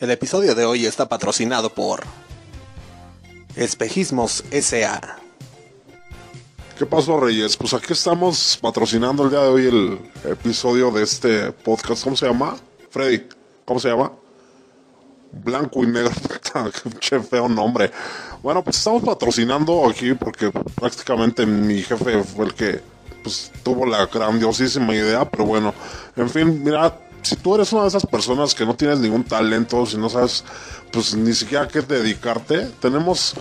El episodio de hoy está patrocinado por Espejismos SA. ¿Qué pasó, Reyes? Pues aquí estamos patrocinando el día de hoy el episodio de este podcast. ¿Cómo se llama? Freddy, ¿cómo se llama? Blanco y negro. Qué feo nombre. Bueno, pues estamos patrocinando aquí porque prácticamente mi jefe fue el que pues, tuvo la grandiosísima idea. Pero bueno, en fin, mira, si tú eres una de esas personas que no tienes ningún talento, si no sabes pues ni siquiera a qué dedicarte, tenemos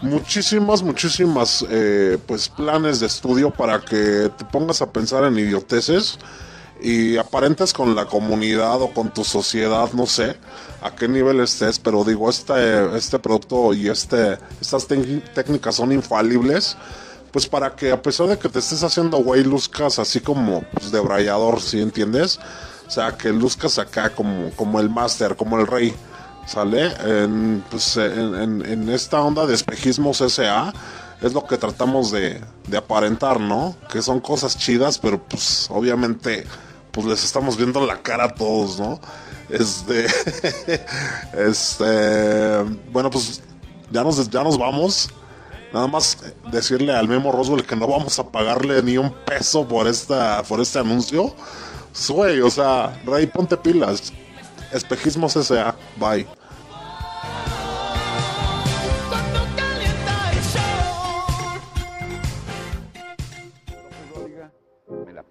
muchísimas, muchísimas eh, pues planes de estudio para que te pongas a pensar en idioteces y aparentes con la comunidad o con tu sociedad, no sé a qué nivel estés, pero digo, este, este producto y este, estas técnicas son infalibles, pues para que a pesar de que te estés haciendo güey, luzcas así como pues, de brayador, ¿sí entiendes? O sea, que luzcas acá como, como el máster, como el rey. ¿Sale? En, pues, en, esta onda de espejismos SA es lo que tratamos de, de, aparentar, ¿no? Que son cosas chidas, pero pues obviamente pues les estamos viendo la cara a todos, ¿no? Este, este, bueno, pues ya nos, ya nos vamos. Nada más decirle al Memo Roswell que no vamos a pagarle ni un peso por esta, por este anuncio. Güey, o sea, Rey, ponte pilas. Espejismos S.A. Bye. Me la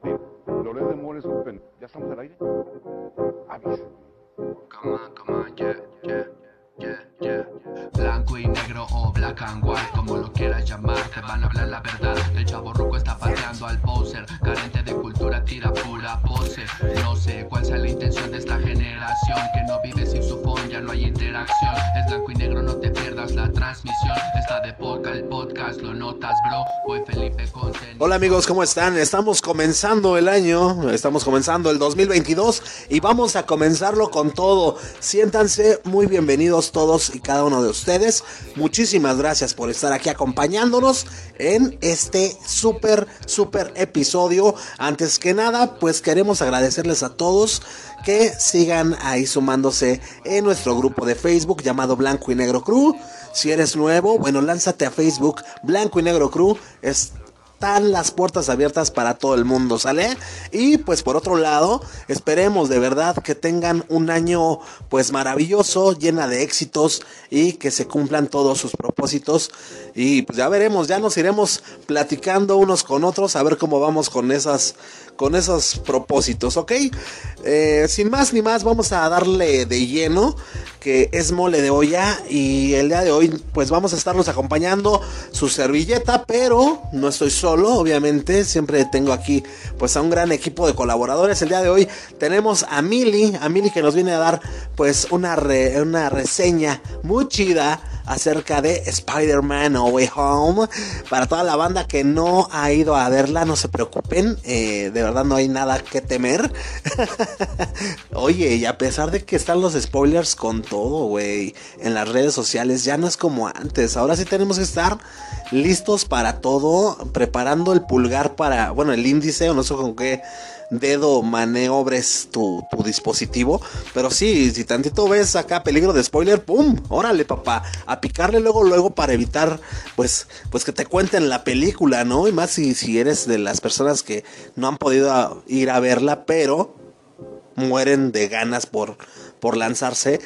de Mores Open. ¿Ya estamos al aire? Come on, come on, yeah, yeah, yeah, yeah. Blanco y negro o black and white, como lo quieras llamar, te van a hablar la verdad. El chavo ruco está pateando al poser, carente de cultura, tira la intención de esta generación, que no vive sin su ya no hay interacción. Es blanco y negro, no te pierdas la transmisión. Hola amigos, ¿cómo están? Estamos comenzando el año, estamos comenzando el 2022 y vamos a comenzarlo con todo. Siéntanse muy bienvenidos todos y cada uno de ustedes. Muchísimas gracias por estar aquí acompañándonos en este súper, súper episodio. Antes que nada, pues queremos agradecerles a todos que sigan ahí sumándose en nuestro grupo de Facebook llamado Blanco y Negro Crew. Si eres nuevo, bueno, lánzate a Facebook Blanco y Negro Crew. Es están las puertas abiertas para todo el mundo, ¿sale? Y pues por otro lado, esperemos de verdad que tengan un año pues maravilloso, llena de éxitos y que se cumplan todos sus propósitos. Y pues ya veremos, ya nos iremos platicando unos con otros a ver cómo vamos con esas con esos propósitos, ¿ok? Eh, sin más ni más, vamos a darle de lleno, que es mole de olla, y el día de hoy, pues vamos a estarnos acompañando su servilleta, pero no estoy solo, obviamente, siempre tengo aquí, pues a un gran equipo de colaboradores. El día de hoy tenemos a Mili, a Mili que nos viene a dar, pues, una, una reseña muy chida acerca de Spider-Man No Way Home. Para toda la banda que no ha ido a verla, no se preocupen, eh, de verdad no hay nada que temer. Oye, y a pesar de que están los spoilers con todo, güey, en las redes sociales, ya no es como antes. Ahora sí tenemos que estar listos para todo, preparando el pulgar para, bueno, el índice, o no sé con qué dedo maniobres tu, tu dispositivo. Pero sí, si tantito ves acá peligro de spoiler, ¡pum! Órale, papá. A picarle luego, luego para evitar, pues, pues que te cuenten la película, ¿no? Y más si, si eres de las personas que no han podido ir a verla, pero mueren de ganas por, por lanzarse.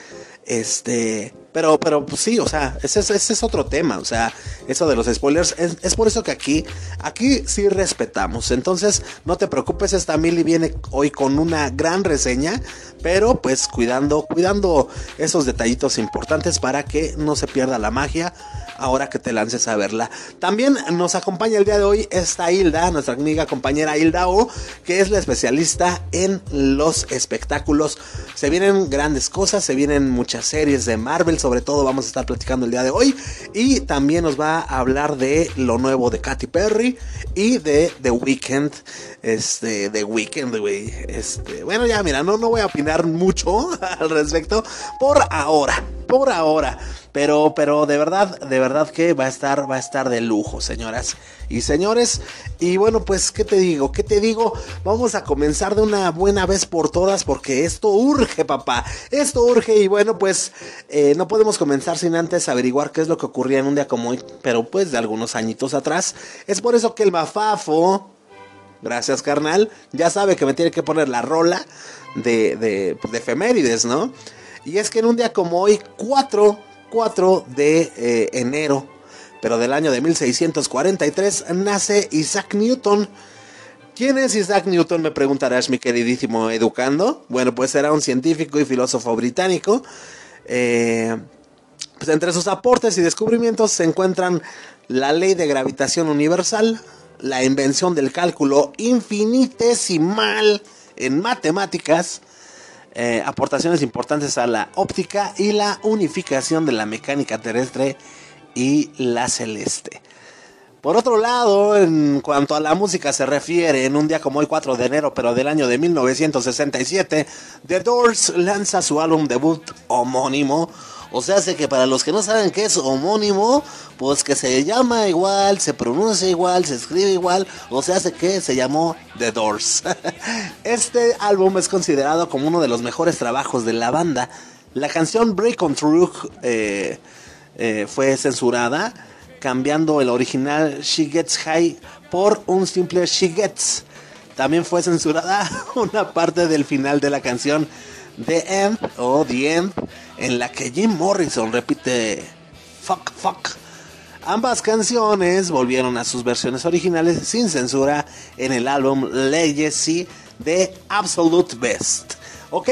Este, pero, pero pues sí, o sea, ese, es otro tema, o sea, eso de los spoilers, es, por eso que aquí, aquí sí respetamos. Entonces, no te preocupes, esta Mili viene hoy con una gran reseña, pero pues cuidando, cuidando esos detallitos importantes para que no se pierda la magia ahora que te lances a verla. También nos acompaña el día de hoy esta Hilda, nuestra amiga compañera Hilda O, que es la especialista en los espectáculos. Se vienen grandes cosas, se vienen muchas series de Marvel, sobre todo vamos a estar platicando el día de hoy. Y también nos va a hablar de lo nuevo de Katy Perry y de The Weeknd. Este, The Weeknd, güey. Este, bueno, ya mira, no, no voy a opinar mucho al respecto por ahora. Por ahora. Pero, pero de verdad, de verdad que va a estar, va a estar de lujo, señoras y señores. Y bueno, pues, ¿qué te digo? ¿Qué te digo? Vamos a comenzar de una buena vez por todas porque esto urge, papá. Esto urge y bueno, pues eh, no podemos comenzar sin antes averiguar qué es lo que ocurría en un día como hoy, pero pues de algunos añitos atrás. Es por eso que el Mafafo, gracias carnal, ya sabe que me tiene que poner la rola de, de, de efemérides, ¿no? Y es que en un día como hoy, 4, 4 de eh, enero, pero del año de 1643, nace Isaac Newton. ¿Quién es Isaac Newton? Me preguntarás, mi queridísimo educando. Bueno, pues era un científico y filósofo británico. Eh, pues entre sus aportes y descubrimientos se encuentran la ley de gravitación universal, la invención del cálculo infinitesimal en matemáticas, eh, aportaciones importantes a la óptica y la unificación de la mecánica terrestre y la celeste. Por otro lado, en cuanto a la música se refiere, en un día como el 4 de enero, pero del año de 1967, The Doors lanza su álbum debut homónimo. O sea, sé que para los que no saben qué es homónimo, pues que se llama igual, se pronuncia igual, se escribe igual, o sea, sé que se llamó The Doors. Este álbum es considerado como uno de los mejores trabajos de la banda. La canción Break on Through eh, eh, fue censurada, cambiando el original She Gets High por un simple She Gets. También fue censurada una parte del final de la canción The End o The End, en la que Jim Morrison repite Fuck, fuck. Ambas canciones volvieron a sus versiones originales sin censura en el álbum Legacy de Absolute Best. ¿Ok?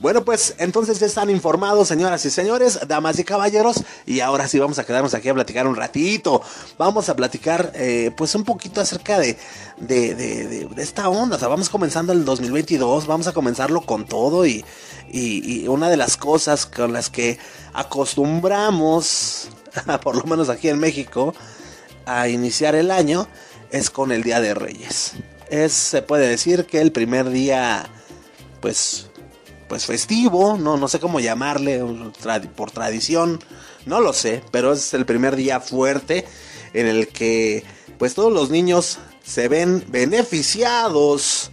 Bueno, pues entonces ya están informados, señoras y señores, damas y caballeros. Y ahora sí vamos a quedarnos aquí a platicar un ratito. Vamos a platicar, eh, pues, un poquito acerca de, de, de, de, esta onda. O sea, vamos comenzando el 2022, vamos a comenzarlo con todo. Y, y, y una de las cosas con las que acostumbramos, por lo menos aquí en México, a iniciar el año es con el Día de Reyes. Es, se puede decir que el primer día, pues, pues festivo, no, no sé cómo llamarle, por tradición, no lo sé, pero es el primer día fuerte en el que pues todos los niños se ven beneficiados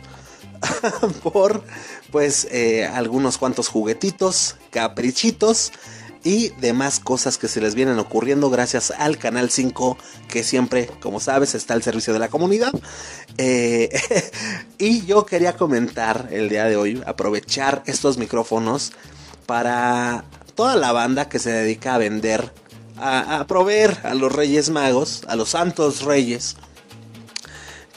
por pues eh, algunos cuantos juguetitos, caprichitos y demás cosas que se les vienen ocurriendo gracias al Canal 5 que siempre, como sabes, está al servicio de la comunidad. Eh, y yo quería comentar el día de hoy, aprovechar estos micrófonos para toda la banda que se dedica a vender, a, a proveer a los Reyes Magos, a los Santos Reyes.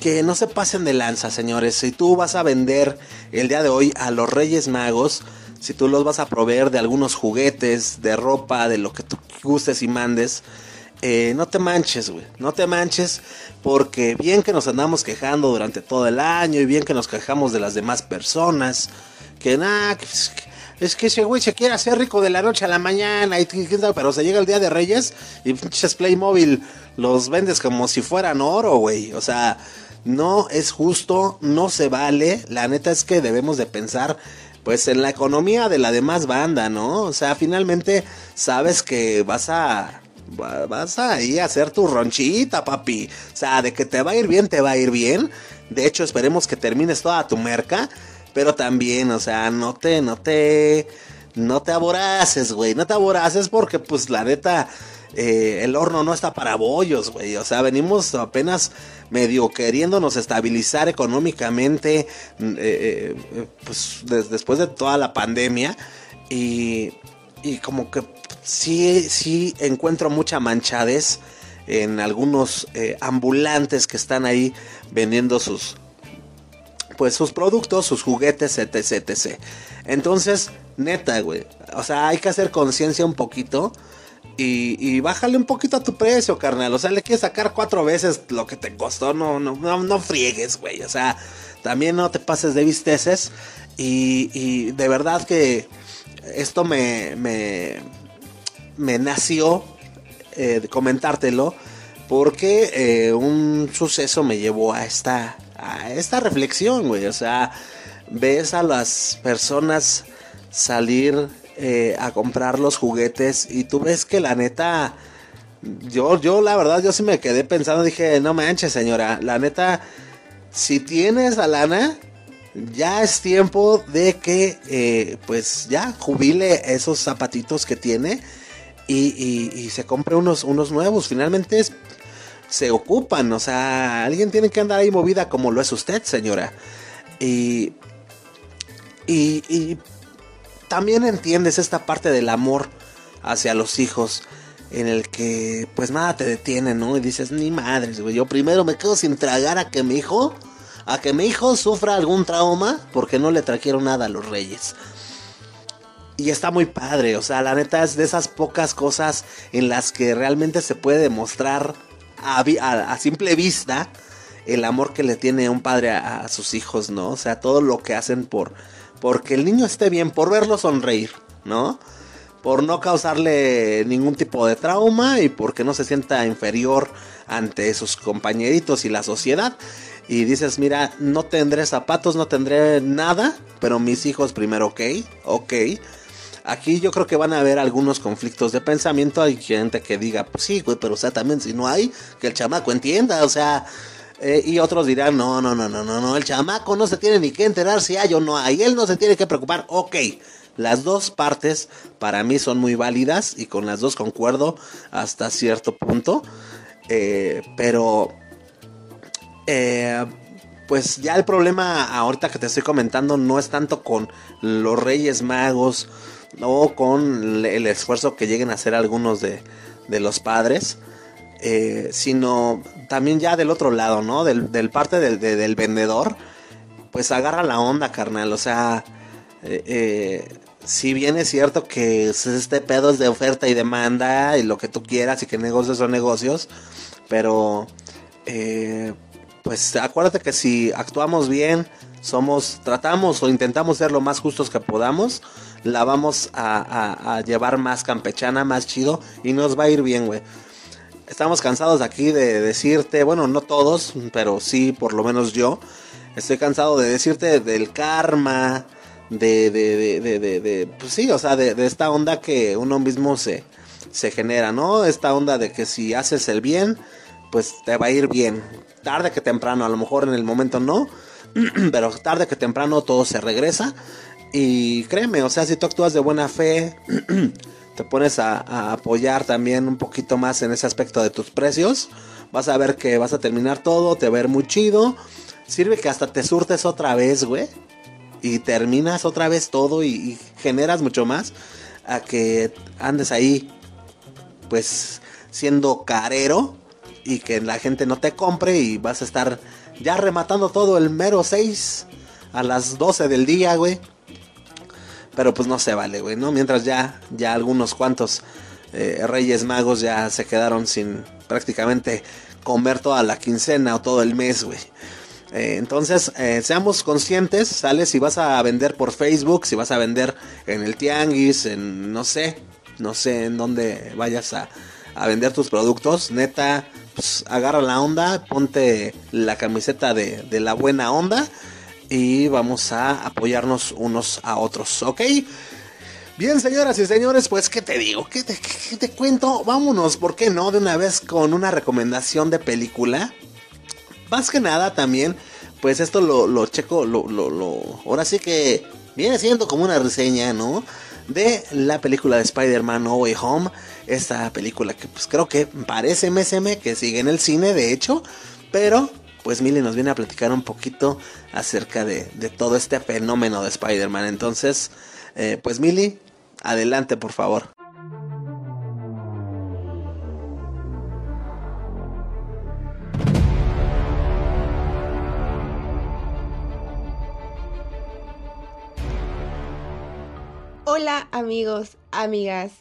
Que no se pasen de lanza, señores. Si tú vas a vender el día de hoy a los Reyes Magos, si tú los vas a proveer de algunos juguetes, de ropa, de lo que tú gustes y mandes, eh, no te manches, güey. No te manches porque bien que nos andamos quejando durante todo el año y bien que nos quejamos de las demás personas, que nada, es que ese güey se quiere hacer rico de la noche a la mañana, y, pero se llega el día de Reyes y pinches Playmobil los vendes como si fueran oro, güey. O sea, no es justo, no se vale. La neta es que debemos de pensar pues en la economía de la demás banda, ¿no? O sea, finalmente sabes que vas a vas a ir a hacer tu ronchita, papi. O sea, de que te va a ir bien, te va a ir bien. De hecho, esperemos que termines toda tu merca, pero también, o sea, no te no te no te aboraces, güey, no te aboraces porque pues la neta eh, el horno no está para bollos, güey. O sea, venimos apenas medio queriéndonos estabilizar económicamente, eh, eh, pues después de toda la pandemia. Y, y como que sí, sí encuentro mucha manchadez en algunos ambulantes que están ahí vendiendo sus, pues sus productos, sus juguetes, etc, etc. Entonces, neta, güey. O sea, hay que hacer conciencia un poquito y, bájale un poquito a tu precio, carnal. O sea, le quieres sacar cuatro veces lo que te costó. No, no, no, no friegues, güey. O sea, también no te pases de visteces. Y, de verdad que esto me, me, me nació eh, de comentártelo. Porque eh, un suceso me llevó a esta, a esta reflexión, güey. O sea, ves a las personas salir eh, a comprar los juguetes y tú ves que la neta, yo, yo la verdad, yo sí me quedé pensando, dije, no manches señora, la neta, si tienes a lana, ya es tiempo de que eh, pues ya jubile esos zapatitos que tiene y, se compre unos, unos nuevos. Finalmente se ocupan, o sea, alguien tiene que andar ahí movida como lo es usted, señora. Y, y, y también entiendes esta parte del amor hacia los hijos en el que pues nada te detiene, ¿no? Y dices, ni madres, güey, yo primero me quedo sin tragar a que mi hijo, a que mi hijo sufra algún trauma porque no le trajeron nada a los reyes. Y está muy padre, o sea, la neta es de esas pocas cosas en las que realmente se puede demostrar a, simple vista el amor que le tiene un padre a, a sus hijos, ¿no? O sea, todo lo que hacen por porque el niño esté bien, por verlo sonreír, ¿no? Por no causarle ningún tipo de trauma y porque no se sienta inferior ante sus compañeritos y la sociedad. Y dices, mira, no tendré zapatos, no tendré nada, pero mis hijos primero, ok, ok. Aquí yo creo que van a haber algunos conflictos de pensamiento. Hay gente que diga, pues sí, güey, pero o sea, también si no hay, que el chamaco entienda, o sea. Eh, y otros dirán, no, no, no, no, no, no, el chamaco no se tiene ni que enterar si hay o no hay, él no se tiene que preocupar. Ok, las dos partes para mí son muy válidas y con las dos concuerdo hasta cierto punto. Eh, pero eh, pues ya el problema ahorita que te estoy comentando no es tanto con los Reyes Magos o con el esfuerzo que lleguen a hacer algunos de, de los padres, eh, sino también ya del otro lado, ¿no? Del, parte del, de- del vendedor, pues agarra la onda, carnal, o sea, eh, eh, si bien es cierto que este pedo es de oferta y demanda y lo que tú quieras y que negocios son negocios, pero eh, pues acuérdate que si actuamos bien, somos, tratamos o intentamos ser lo más justos que podamos, la vamos a, a- a llevar más campechana, más chido y nos va a ir bien, güey. Estamos cansados aquí de decirte, bueno, no todos, pero sí, por lo menos yo, estoy cansado de decirte del karma, de, de, de, de, de- pues sí, o sea, de, de esta onda que uno mismo se, se genera, ¿no? Esta onda de que si haces el bien, pues te va a ir bien. Tarde que temprano, a lo mejor en el momento no, pero tarde que temprano todo se regresa. Y créeme, o sea, si tú actúas de buena fe, te pones a, apoyar también un poquito más en ese aspecto de tus precios, vas a ver que vas a terminar todo, te va a ver muy chido. Sirve que hasta te surtes otra vez, güey. Y terminas otra vez todo y, y generas mucho más a que andes ahí, pues, siendo carero y que la gente no te compre y vas a estar ya rematando todo el mero 6 a las 12 del día, güey. Pero pues no se vale, güey, ¿no? Mientras ya, ya algunos cuantos eh, Reyes Magos ya se quedaron sin prácticamente comer toda la quincena o todo el mes, güey. Eh, entonces, eh, seamos conscientes, sale si vas a vender por Facebook, si vas a vender en el tianguis, en no sé, no sé en dónde vayas a, a vender tus productos, neta, pues agarra la onda, ponte la camiseta de, de la buena onda y vamos a apoyarnos unos a otros, ¿ok? Bien, señoras y señores, pues, ¿qué te digo? ¿Qué te, cuento? Vámonos, ¿por qué no? De una vez con una recomendación de película. Más que nada también, pues esto lo, checo, lo, lo, lo- ahora sí que viene siendo como una reseña, ¿no? De la película de Spider-Man No Way Home. Esta película que pues creo que parece MSM, que sigue en el cine, de hecho. Pero, pues Millie nos viene a platicar un poquito acerca de, de todo este fenómeno de Spider-Man. Entonces, eh, pues Millie, adelante por favor. Hola amigos, amigas,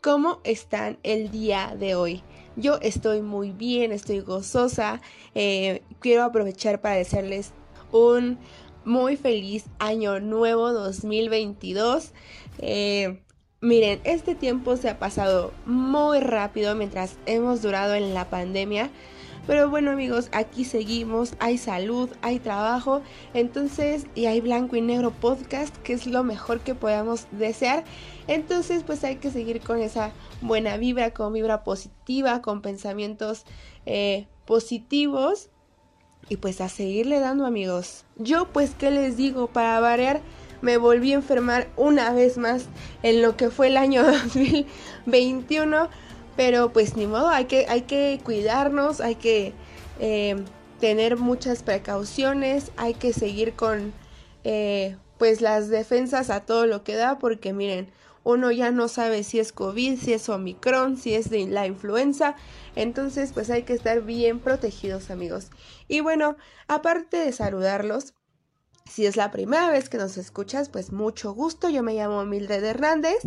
¿cómo están el día de hoy? Yo estoy muy bien, estoy gozosa. eh, quiero aprovechar para desearles un muy feliz año nuevo 2022. Eh, miren, este tiempo se ha pasado muy rápido mientras hemos durado en la pandemia. Pero bueno amigos, aquí seguimos, hay salud, hay trabajo, entonces, y hay blanco y negro podcast, que es lo mejor que podamos desear. Entonces, pues hay que seguir con esa buena vibra, con vibra positiva, con pensamientos eh, positivos. Y pues a seguirle dando amigos. Yo pues, ¿qué les digo? Para variar, me volví a enfermar una vez más en lo que fue el año 2021. Pero pues ni modo, hay que, hay que cuidarnos, hay que eh, tener muchas precauciones, hay que seguir con eh, pues las defensas a todo lo que da, porque miren, uno ya no sabe si es COVID, si es Omicron, si es de la influenza, entonces pues hay que estar bien protegidos amigos. Y bueno, aparte de saludarlos, si es la primera vez que nos escuchas, pues mucho gusto, yo me llamo Mildred Hernández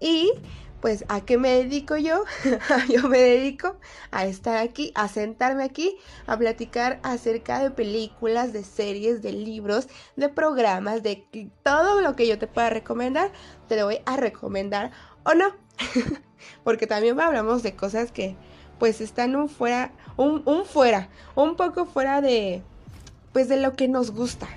y pues ¿a qué me dedico yo? yo me dedico a estar aquí, a sentarme aquí, a platicar acerca de películas, de series, de libros, de programas, de todo lo que yo te pueda recomendar, te lo voy a recomendar o no. Porque también hablamos de cosas que pues están un fuera, un, fuera, un poco fuera de pues de lo que nos gusta.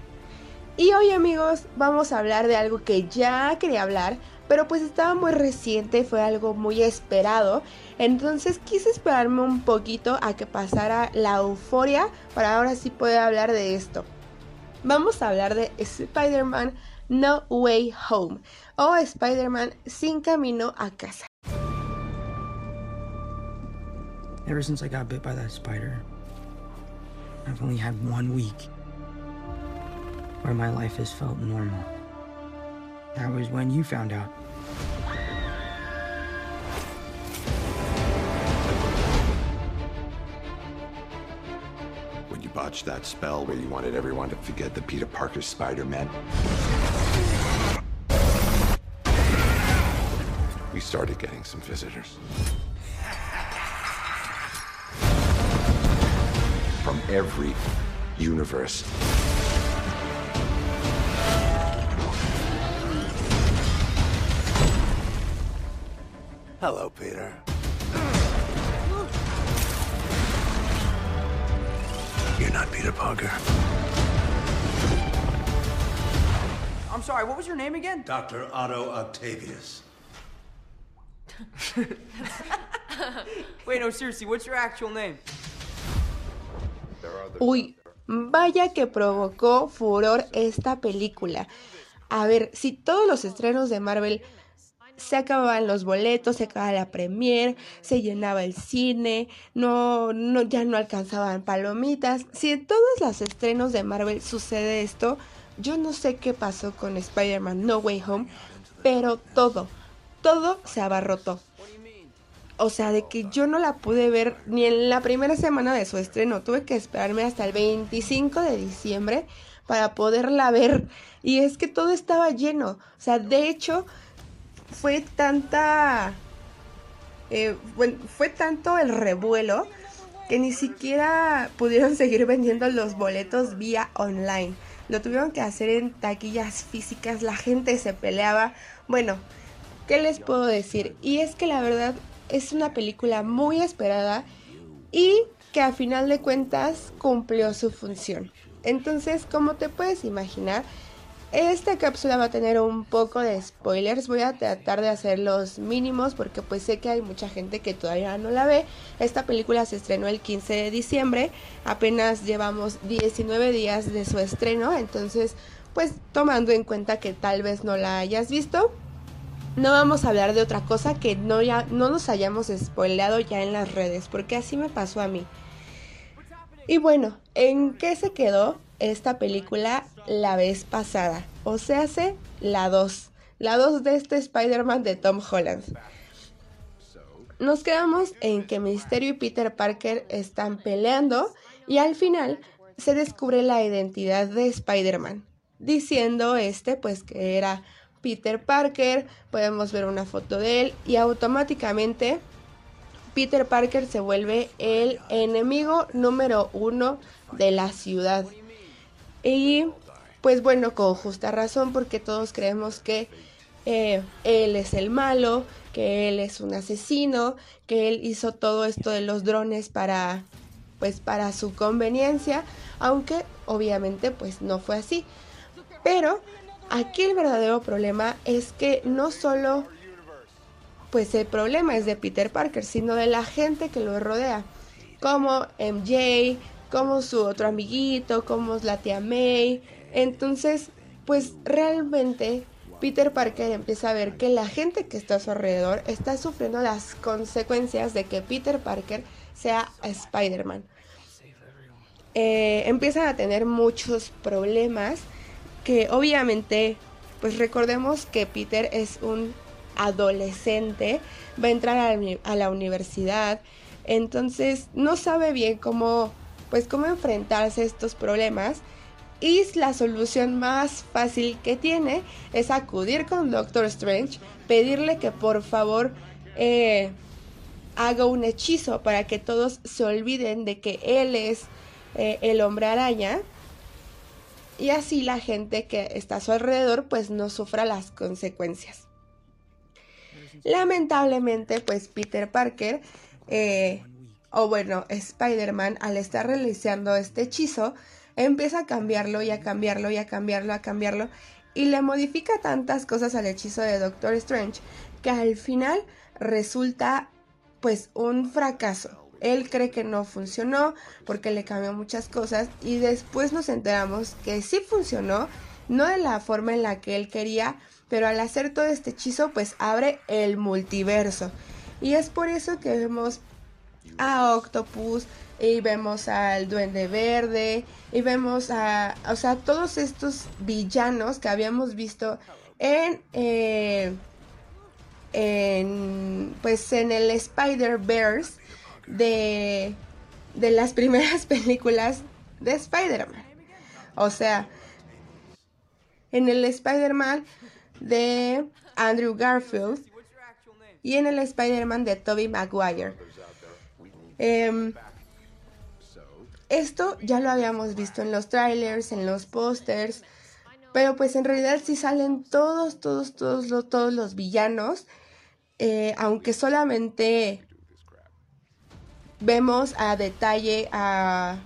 Y hoy amigos vamos a hablar de algo que ya quería hablar, pero pues estaba muy reciente, fue algo muy esperado. Entonces quise esperarme un poquito a que pasara la euforia para ahora sí poder hablar de esto. Vamos a hablar de Spider-Man No Way Home o Spider-Man sin camino a casa. Ever since I got bit by that spider, I've only had one week where my life has felt normal. That was when you found out. When you botched that spell where you wanted everyone to forget that Peter Parker's Spider-Man. We started getting some visitors. From every universe. Hello, Peter. You're not Peter Parker. I'm sorry, what was your name again? Dr. Otto Octavius. Wait, no, seriously, what's your actual name? Uy, vaya que provocó furor esta película. A ver, si todos los estrenos de Marvel se acababan los boletos, se acababa la premier, se llenaba el cine, no, no, ya no alcanzaban palomitas. Si en todos los estrenos de Marvel sucede esto, yo no sé qué pasó con Spider-Man No Way Home, pero todo, todo se abarrotó. O sea, de que yo no la pude ver ni en la primera semana de su estreno. Tuve que esperarme hasta el 25 de diciembre para poderla ver. Y es que todo estaba lleno. O sea, de hecho, fue tanta... eh, bueno, fue tanto el revuelo que ni siquiera pudieron seguir vendiendo los boletos vía online. Lo tuvieron que hacer en taquillas físicas, la gente se peleaba. Bueno, ¿qué les puedo decir? Y es que la verdad es una película muy esperada y que a final de cuentas cumplió su función. Entonces, como te puedes imaginar, esta cápsula va a tener un poco de spoilers. Voy a tratar de hacer los mínimos porque pues sé que hay mucha gente que todavía no la ve. Esta película se estrenó el 15 de diciembre. Apenas llevamos 19 días de su estreno. Entonces, pues tomando en cuenta que tal vez no la hayas visto, no vamos a hablar de otra cosa que no, ya, no nos hayamos spoileado ya en las redes, porque así me pasó a mí. Y bueno, ¿en qué se quedó esta película la vez pasada? O sea, hace la 2. La 2 de este Spider-Man de Tom Holland. Nos quedamos en que Misterio y Peter Parker están peleando y al final se descubre la identidad de Spider-Man, diciendo este pues que era Peter Parker, podemos ver una foto de él y automáticamente Peter Parker se vuelve el enemigo número uno de la ciudad. Y pues bueno, con justa razón porque todos creemos que eh, él es el malo, que él es un asesino, que él hizo todo esto de los drones para pues para su conveniencia, aunque obviamente pues no fue así. Pero aquí el verdadero problema es que no solo pues el problema es de Peter Parker, sino de la gente que lo rodea, como MJ, como su otro amiguito, como la tía May. Entonces, pues realmente Peter Parker empieza a ver que la gente que está a su alrededor está sufriendo las consecuencias de que Peter Parker sea Spider-Man. Eh, empiezan a tener muchos problemas que obviamente, pues recordemos que Peter es un adolescente, va a entrar a la, universidad, entonces no sabe bien cómo, pues cómo enfrentarse a estos problemas. Y la solución más fácil que tiene es acudir con Doctor Strange, pedirle que por favor eh, haga un hechizo para que todos se olviden de que él es eh, el hombre araña y así la gente que está a su alrededor pues no sufra las consecuencias. Lamentablemente pues Peter Parker eh, o bueno Spider-Man al estar realizando este hechizo empieza a cambiarlo y a cambiarlo y a cambiarlo, a cambiarlo y le modifica tantas cosas al hechizo de Doctor Strange que al final resulta pues un fracaso. Él cree que no funcionó porque le cambió muchas cosas y después nos enteramos que sí funcionó, no de la forma en la que él quería, pero al hacer todo este hechizo pues abre el multiverso. Y es por eso que vemos a Octopus y vemos al Duende Verde y vemos a, o sea, todos estos villanos que habíamos visto en, eh, pues en el Spider-Verse de, de las primeras películas de Spider-Man. O sea, en el Spider-Man de Andrew Garfield y en el Spider-Man de Tobey Maguire. Em, esto ya lo habíamos visto en los trailers, en los pósters, pero pues en realidad sí salen todos, todos, todos, todos los villanos, eh, aunque solamente vemos a detalle a,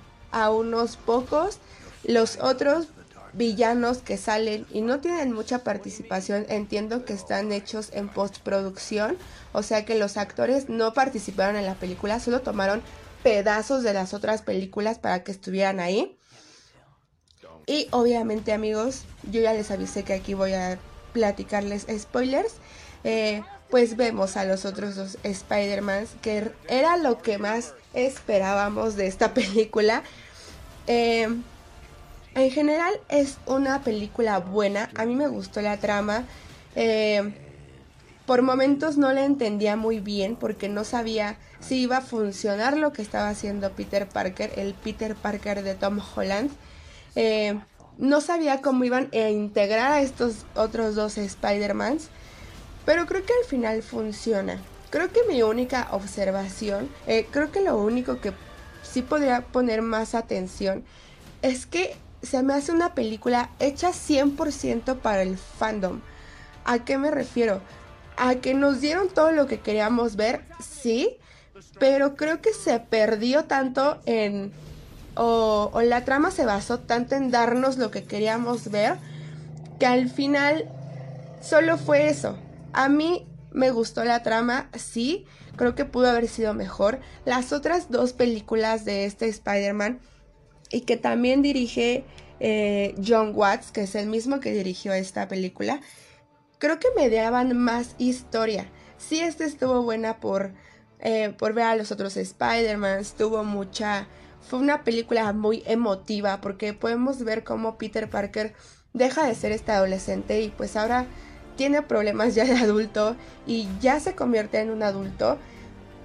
unos pocos. Los otros villanos que salen y no tienen mucha participación, entiendo que están hechos en postproducción, o sea que los actores no participaron en la película, solo tomaron pedazos de las otras películas para que estuvieran ahí. Y obviamente amigos, yo ya les avisé que aquí voy a platicarles spoilers. Eh, pues vemos a los otros dos Spider-Man, que era lo que más esperábamos de esta película. Em, en general es una película buena, a mí me gustó la trama. Em, por momentos no la entendía muy bien porque no sabía si iba a funcionar lo que estaba haciendo Peter Parker, el Peter Parker de Tom Holland. Em, no sabía cómo iban a integrar a estos otros dos Spider-Mans. Pero creo que al final funciona. Creo que mi única observación, eh, creo que lo único que sí podría poner más atención es que se me hace una película hecha 100% para el fandom. ¿A qué me refiero? A que nos dieron todo lo que queríamos ver, sí, pero creo que se perdió tanto en... o, o la trama se basó tanto en darnos lo que queríamos ver, que al final solo fue eso, a mí me gustó la trama, sí, creo que pudo haber sido mejor. Las otras dos películas de este Spider-Man y que también dirige eh, John Watts, que es el mismo que dirigió esta película, creo que me daban más historia. Sí, esta estuvo buena por, eh, por ver a los otros Spider-Man, tuvo mucha... Fue una película muy emotiva porque podemos ver cómo Peter Parker deja de ser este adolescente y pues ahora tiene problemas ya de adulto y ya se convierte en un adulto.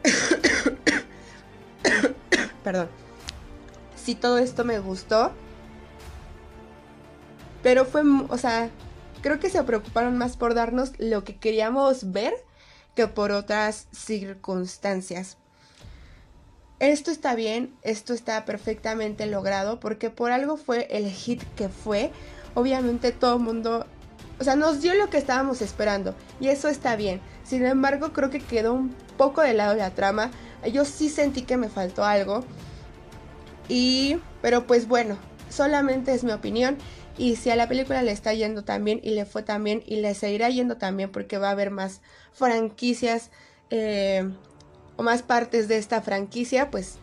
Perdón. Si todo esto me gustó. Pero fue, o sea, creo que se preocuparon más por darnos lo que queríamos ver que por otras circunstancias. Esto está bien, esto está perfectamente logrado porque por algo fue el hit que fue. Obviamente todo el mundo o sea, nos dio lo que estábamos esperando y eso está bien. Sin embargo, creo que quedó un poco de lado la trama. Yo sí sentí que me faltó algo. Y, pero pues bueno, solamente es mi opinión. Y si a la película le está yendo tan bien y le fue tan bien y le seguirá yendo también porque va a haber más franquicias eh, o más partes de esta franquicia, pues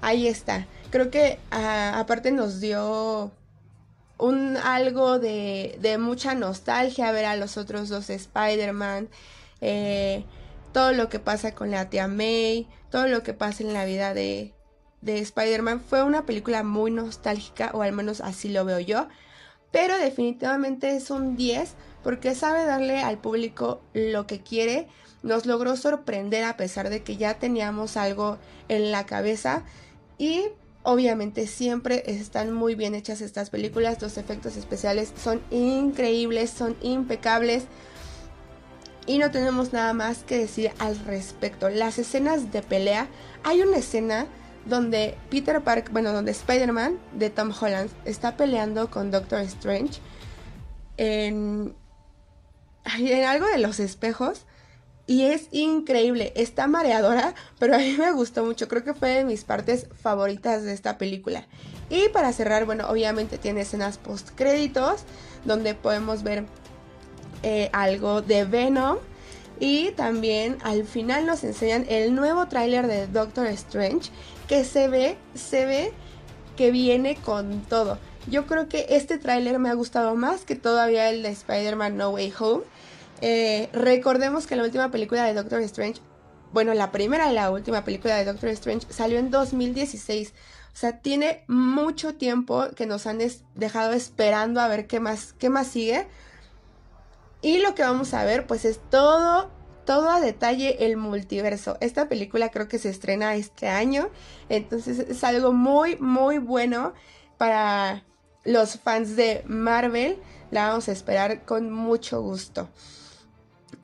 ahí está. Creo que ah, aparte nos dio un algo de, de, mucha nostalgia ver a los otros dos Spider-Man. Eh, todo lo que pasa con la tía May, todo lo que pasa en la vida de, de Spider-Man. Fue una película muy nostálgica, o al menos así lo veo yo. Pero definitivamente es un 10 porque sabe darle al público lo que quiere. Nos logró sorprender a pesar de que ya teníamos algo en la cabeza. Y obviamente siempre están muy bien hechas estas películas. Los efectos especiales son increíbles, son impecables. Y no tenemos nada más que decir al respecto. Las escenas de pelea. Hay una escena donde Peter Park, bueno, donde Spider-Man de Tom Holland está peleando con Doctor Strange en, en algo de los espejos. Y es increíble, está mareadora, pero a mí me gustó mucho, creo que fue de mis partes favoritas de esta película. Y para cerrar, bueno, obviamente tiene escenas post créditos, donde podemos ver eh, algo de Venom. Y también al final nos enseñan el nuevo tráiler de Doctor Strange, que se ve, se ve que viene con todo. Yo creo que este tráiler me ha gustado más que todavía el de Spider-Man No Way Home. Eh, recordemos que la última película de Doctor Strange, bueno, la primera y la última película de Doctor Strange salió en 2016. O sea, tiene mucho tiempo que nos han dejado esperando a ver qué más, qué más sigue. Y lo que vamos a ver, pues es todo, todo a detalle el multiverso. Esta película creo que se estrena este año. Entonces es algo muy, muy bueno para los fans de Marvel. La vamos a esperar con mucho gusto.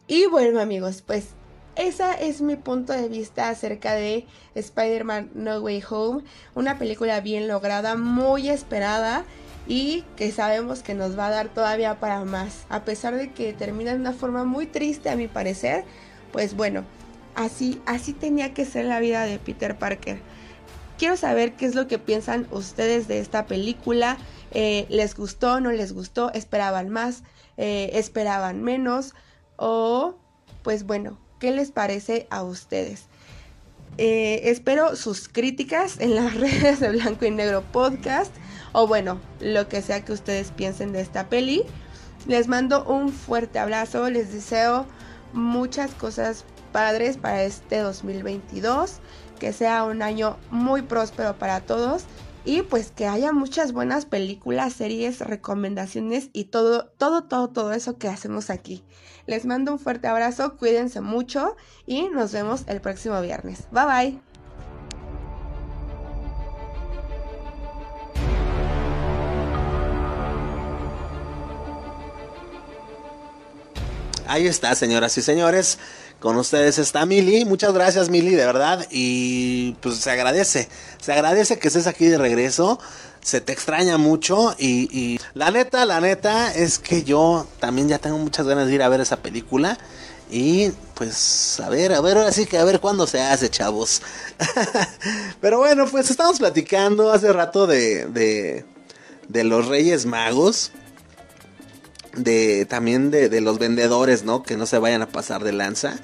Y bueno amigos, pues esa es mi punto de vista acerca de Spider-Man No Way Home. Una película bien lograda, muy esperada y que sabemos que nos va a dar todavía para más. A pesar de que termina de una forma muy triste a mi parecer, pues bueno, así, así tenía que ser la vida de Peter Parker. Quiero saber qué es lo que piensan ustedes de esta película. Eh, ¿Les gustó? ¿No les gustó? ¿Esperaban más? Eh, ¿Esperaban menos? O, pues bueno, ¿qué les parece a ustedes? Eh, espero sus críticas en las redes de Blanco y Negro Podcast o bueno, lo que sea que ustedes piensen de esta peli. Les mando un fuerte abrazo, les deseo muchas cosas padres para este 2022, que sea un año muy próspero para todos y pues que haya muchas buenas películas, series, recomendaciones y todo, todo, todo, todo eso que hacemos aquí. Les mando un fuerte abrazo, cuídense mucho y nos vemos el próximo viernes. Bye bye. Ahí está, señoras y señores. Con ustedes está Mili. Muchas gracias, Mili, de verdad. Y pues se agradece. Se agradece que estés aquí de regreso. Se te extraña mucho. Y, la neta, la neta es que yo también ya tengo muchas ganas de ir a ver esa película. Y pues a ver, a ver, ahora sí que a ver cuándo se hace, chavos. Pero bueno, pues estamos platicando hace rato de, de, de los Reyes Magos de también de, los vendedores, ¿no? Que no se vayan a pasar de lanza.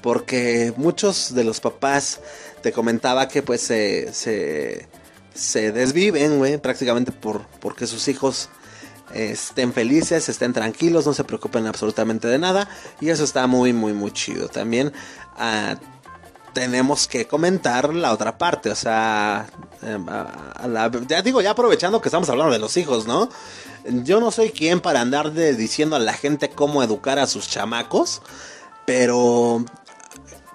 Porque muchos de los papás te comentaba que pues se, se, desviven, güey, prácticamente por, porque sus hijos estén felices, estén tranquilos, no se preocupen absolutamente de nada. Y eso está muy, muy, muy chido. También ah, tenemos que comentar la otra parte, o sea, em, ya digo, ya aprovechando que estamos hablando de los hijos, ¿no? Yo no soy quien para andar de, diciendo a la gente cómo educar a sus chamacos, pero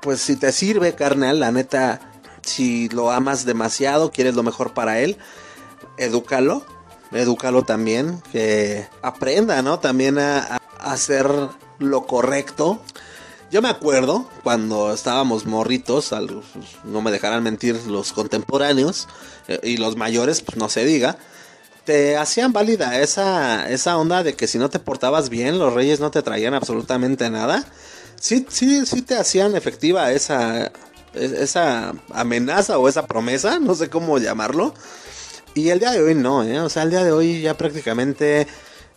pues si te sirve, carnal, la neta, si lo amas demasiado, quieres lo mejor para él, edúcalo, edúcalo también, que aprenda, ¿no? También a, a hacer lo correcto. Yo me acuerdo cuando estábamos morritos, no me dejarán mentir los contemporáneos eh, y los mayores, pues no se diga te hacían válida esa, esa onda de que si no te portabas bien, los reyes no te traían absolutamente nada. Sí, sí, sí te hacían efectiva esa, es- esa amenaza o esa promesa, no sé cómo llamarlo. Y el día de hoy no, ¿eh? O sea, el día de hoy ya prácticamente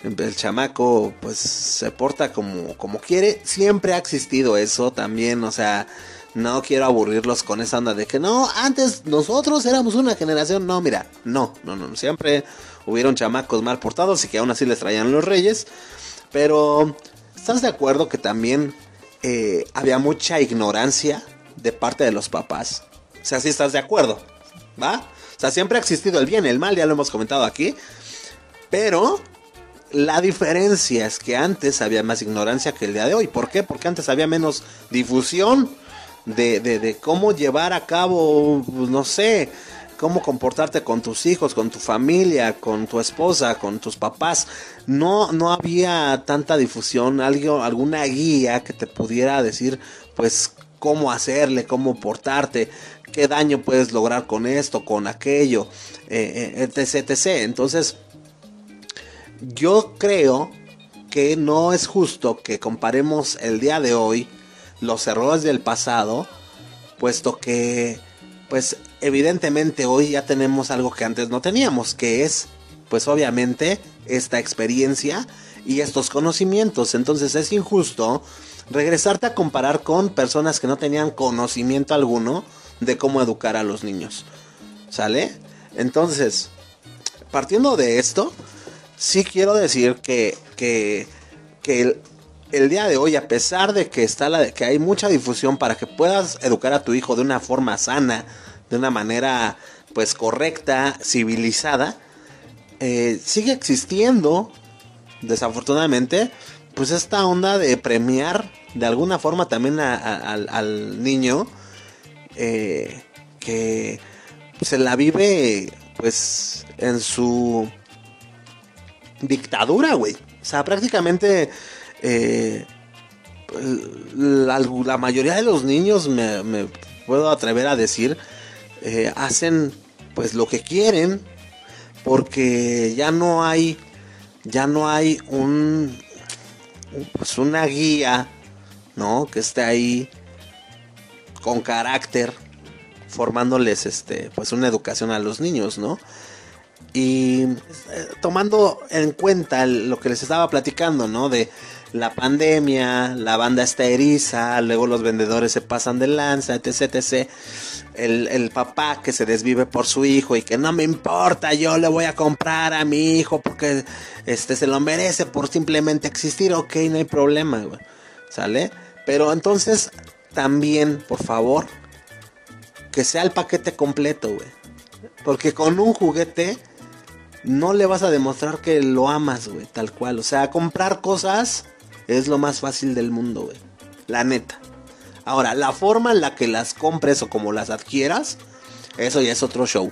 el chamaco pues se porta como, como quiere. Siempre ha existido eso también, o sea, no quiero aburrirlos con esa onda de que no, antes nosotros éramos una generación. No, mira, no, no, no, siempre hubieron chamacos mal portados y que aún así les traían los reyes. Pero, ¿estás de acuerdo que también eh, había mucha ignorancia de parte de los papás? O sea, sí estás de acuerdo, ¿va? O sea, siempre ha existido el bien, el mal, ya lo hemos comentado aquí. Pero la diferencia es que antes había más ignorancia que el día de hoy. ¿Por qué? Porque antes había menos difusión de, cómo llevar a cabo, pues, no sé, cómo comportarte con tus hijos, con tu familia, con tu esposa, con tus papás. No, no había tanta difusión, algo, alguna guía que te pudiera decir, pues, cómo hacerle, cómo portarte, qué daño puedes lograr con esto, con aquello, eh, eh, etc, etc. Entonces, yo creo que no es justo que comparemos el día de hoy los errores del pasado, puesto que, pues evidentemente hoy ya tenemos algo que antes no teníamos, que es, pues obviamente, esta experiencia y estos conocimientos. Entonces es injusto regresarte a comparar con personas que no tenían conocimiento alguno de cómo educar a los niños. ¿Sale? Entonces, partiendo de esto, sí quiero decir que, que, el, el día de hoy, a pesar de que, está la, que hay mucha difusión para que puedas educar a tu hijo de una forma sana, de una manera pues correcta, civilizada, eh, sigue existiendo, desafortunadamente, pues esta onda de premiar de alguna forma también al, niño eh, que se la vive pues en su dictadura, güey. O sea, prácticamente eh, la, mayoría de los niños, me puedo atrever a decir, eh, hacen pues lo que quieren porque ya no hay, ya no hay un, pues una guía, ¿no? Que esté ahí con carácter formándoles este pues una educación a los niños, ¿no? Y eh, tomando en cuenta lo que les estaba platicando, ¿no? De la pandemia, la banda está eriza, luego los vendedores se pasan de lanza, etc, etc. El, el papá que se desvive por su hijo y que no me importa, yo le voy a comprar a mi hijo porque este se lo merece por simplemente existir, ok, no hay problema. ¿Sale? Pero entonces, también, por favor, que sea el paquete completo, güey. Porque con un juguete no le vas a demostrar que lo amas, güey, tal cual. O sea, comprar cosas es lo más fácil del mundo. La neta. Ahora, la forma en la que las compres o como las adquieras, eso ya es otro show.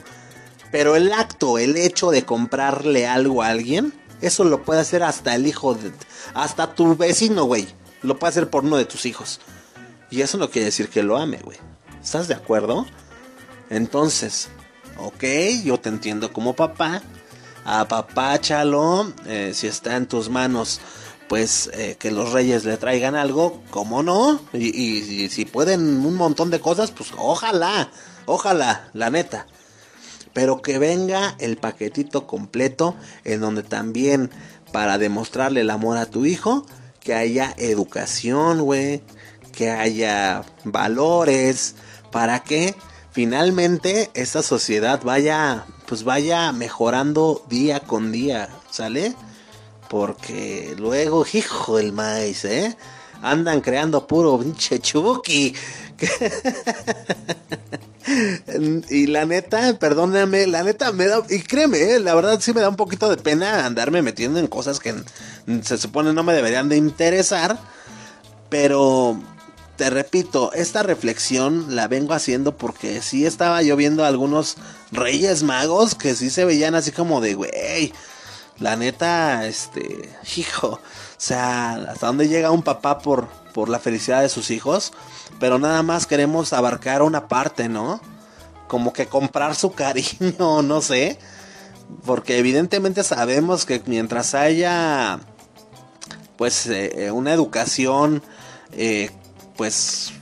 Pero el acto, el hecho de comprarle algo a alguien, eso lo puede hacer hasta el hijo de... Hasta tu vecino, güey. Lo puede hacer por uno de tus hijos. Y eso no quiere decir que lo ame, güey. ¿Estás de acuerdo? Entonces, ok, yo te entiendo como papá. Apapáchalo. Eh, si está en tus manos, pues eh, que los reyes le traigan algo, ¿cómo no? Y, y- y si pueden un montón de cosas, pues ojalá, ojalá, la neta. Pero que venga el paquetito completo en donde también para demostrarle el amor a tu hijo, que haya educación, güey, que haya valores, para que finalmente esta sociedad vaya, pues vaya mejorando día con día, ¿sale? Porque luego, hijo del maíz, ¿eh? Andan creando puro pinche chuki. y la neta, perdóname, la neta me da, y créeme, eh, la verdad sí me da un poquito de pena andarme metiendo en cosas que se supone no me deberían de interesar. Pero te repito, esta reflexión la vengo haciendo porque sí estaba yo viendo algunos reyes magos que sí se veían así como de, güey, la neta, este, hijo, o sea, hasta dónde llega un papá por, por la felicidad de sus hijos, pero nada más queremos abarcar una parte, ¿no? Como que comprar su cariño, no sé, porque evidentemente sabemos que mientras haya, pues, eh, eh, una educación, eh, pues,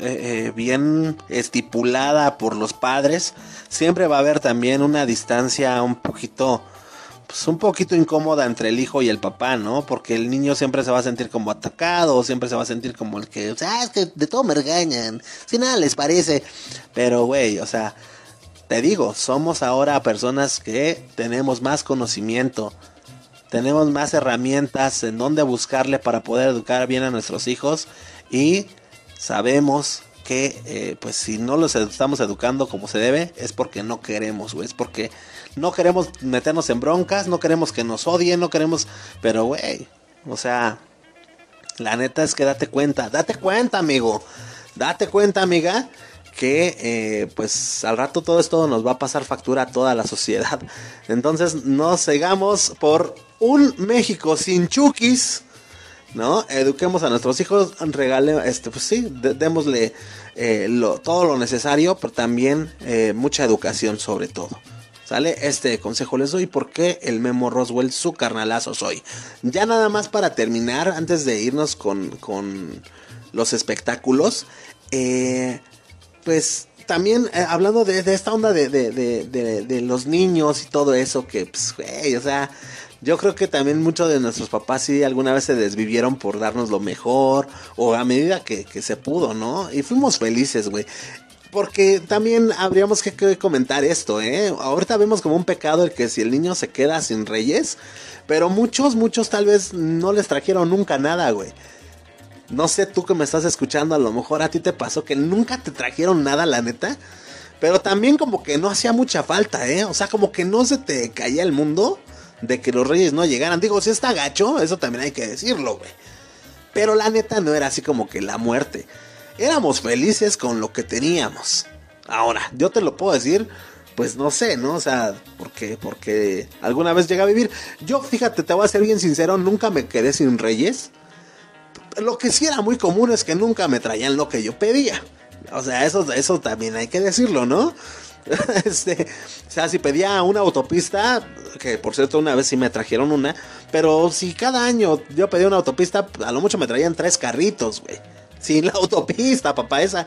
eh, bien estipulada por los padres, siempre va a haber también una distancia un poquito, pues un poquito incómoda entre el hijo y el papá, ¿no? Porque el niño siempre se va a sentir como atacado, siempre se va a sentir como el que, o sea, es que de todo me regañan, si nada les parece. Pero, güey, o sea, te digo, somos ahora personas que tenemos más conocimiento, tenemos más herramientas en donde buscarle para poder educar bien a nuestros hijos y sabemos que eh, pues si no los estamos educando como se debe es porque no queremos, güey, es porque no queremos meternos en broncas, no queremos que nos odien, no queremos, pero güey, o sea, la neta es que date cuenta, date cuenta, amigo, date cuenta, amiga, que eh, pues al rato todo esto nos va a pasar factura a toda la sociedad. Entonces no sigamos por un México sin chukis. ¿No? Eduquemos a nuestros hijos, regale, este, pues sí, démosle eh, todo lo necesario, pero también eh, mucha educación sobre todo. ¿Sale? Este consejo les doy porque el Memo Roswell su carnalazo soy. Ya nada más para terminar, antes de irnos con, con los espectáculos, eh, pues también eh, hablando de, esta onda de, de- de los niños y todo eso, que pues, güey, o sea, yo creo que también muchos de nuestros papás sí alguna vez se desvivieron por darnos lo mejor, o a medida que, que se pudo, ¿no? Y fuimos felices, güey. Porque también habríamos que, comentar esto, ¿eh? Ahorita vemos como un pecado el que si el niño se queda sin reyes, pero muchos, muchos tal vez no les trajeron nunca nada, güey. No sé tú que me estás escuchando, a lo mejor a ti te pasó que nunca te trajeron nada, la neta. Pero también como que no hacía mucha falta, ¿eh? O sea, como que no se te caía el mundo de que los reyes no llegaran. Digo, si está gacho, eso también hay que decirlo, güey. Pero la neta no era así como que la muerte. Éramos felices con lo que teníamos. Ahora, yo te lo puedo decir, pues no sé, ¿no? O sea, porque, porque alguna vez llegué a vivir. Yo, fíjate, te voy a ser bien sincero, nunca me quedé sin reyes. Lo que sí era muy común es que nunca me traían lo que yo pedía. O sea, eso, eso también hay que decirlo, ¿no? Este, o sea, si pedía una autopista, que por cierto una vez sí me trajeron una, pero si cada año yo pedía una autopista, a lo mucho me traían tres carritos, güey. Sin la autopista, papá, esa.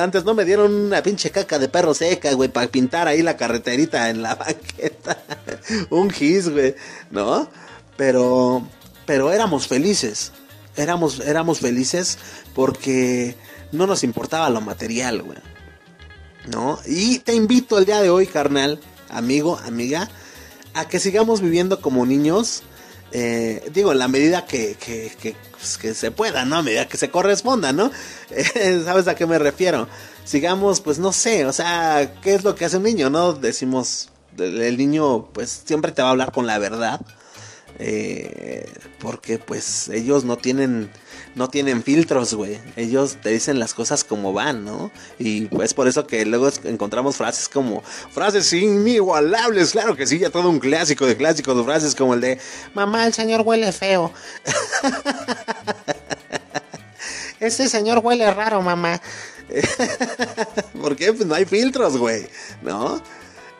antes no me dieron una pinche caca de perro seca, güey, para pintar ahí la carreterita en la banqueta. Un gis, güey, ¿no? Pero, pero éramos felices. Éramos, éramos felices porque no nos importaba lo material, güey. ¿No? Y te invito el día de hoy, carnal, amigo, amiga, a que sigamos viviendo como niños. Eh, digo, en la medida que, que, pues, que se pueda, ¿no? A medida que se corresponda, ¿no? Eh, ¿Sabes a qué me refiero? Sigamos, pues no sé, o sea, ¿qué es lo que hace un niño, no? Decimos, el el niño, pues siempre te va a hablar con la verdad. Eh, porque pues ellos no tienen no tienen filtros, güey. Ellos te dicen las cosas como van, ¿no? Y pues por eso que luego es- encontramos frases como frases inigualables, claro que sí, ya todo un clásico de clásicos de frases como el de mamá, el señor huele feo. Ese señor huele raro, mamá. ¿Por qué? Pues no hay filtros, güey, ¿no?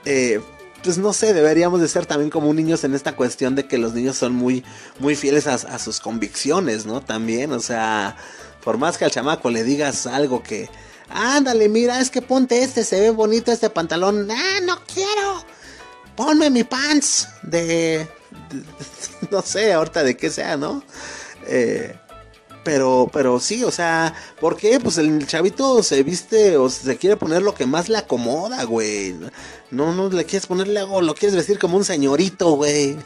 Eh, pues no sé, deberíamos de ser también como niños en esta cuestión de que los niños son muy, muy fieles a, sus convicciones, ¿no? También, o sea, por más que al chamaco le digas algo que, ándale, mira, es que ponte este, se ve bonito este pantalón, ah, no quiero, ponme mi pants de, de- no sé, ahorita de qué sea, ¿no? Eh, pero, pero sí, o sea, ¿por qué? Pues el chavito se viste o se quiere poner lo que más le acomoda, güey. No, no le quieres ponerle algo, lo quieres vestir como un señorito, güey.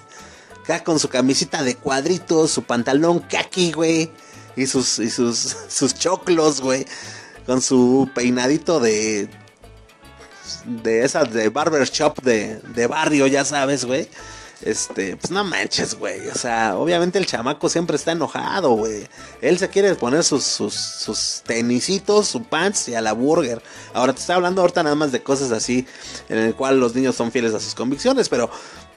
Acá con su camisita de cuadritos, su pantalón kaki, güey. Y sus, y sus, sus choclos, güey. Con su peinadito de. De esas de barber shop de, de barrio, ya sabes, güey. Este, pues no manches, güey. O sea, obviamente el chamaco siempre está enojado, güey. Él se quiere poner sus, sus, tenisitos, su pants y a la burger. Ahora te estoy hablando ahorita nada más de cosas así, en el cual los niños son fieles a sus convicciones, pero,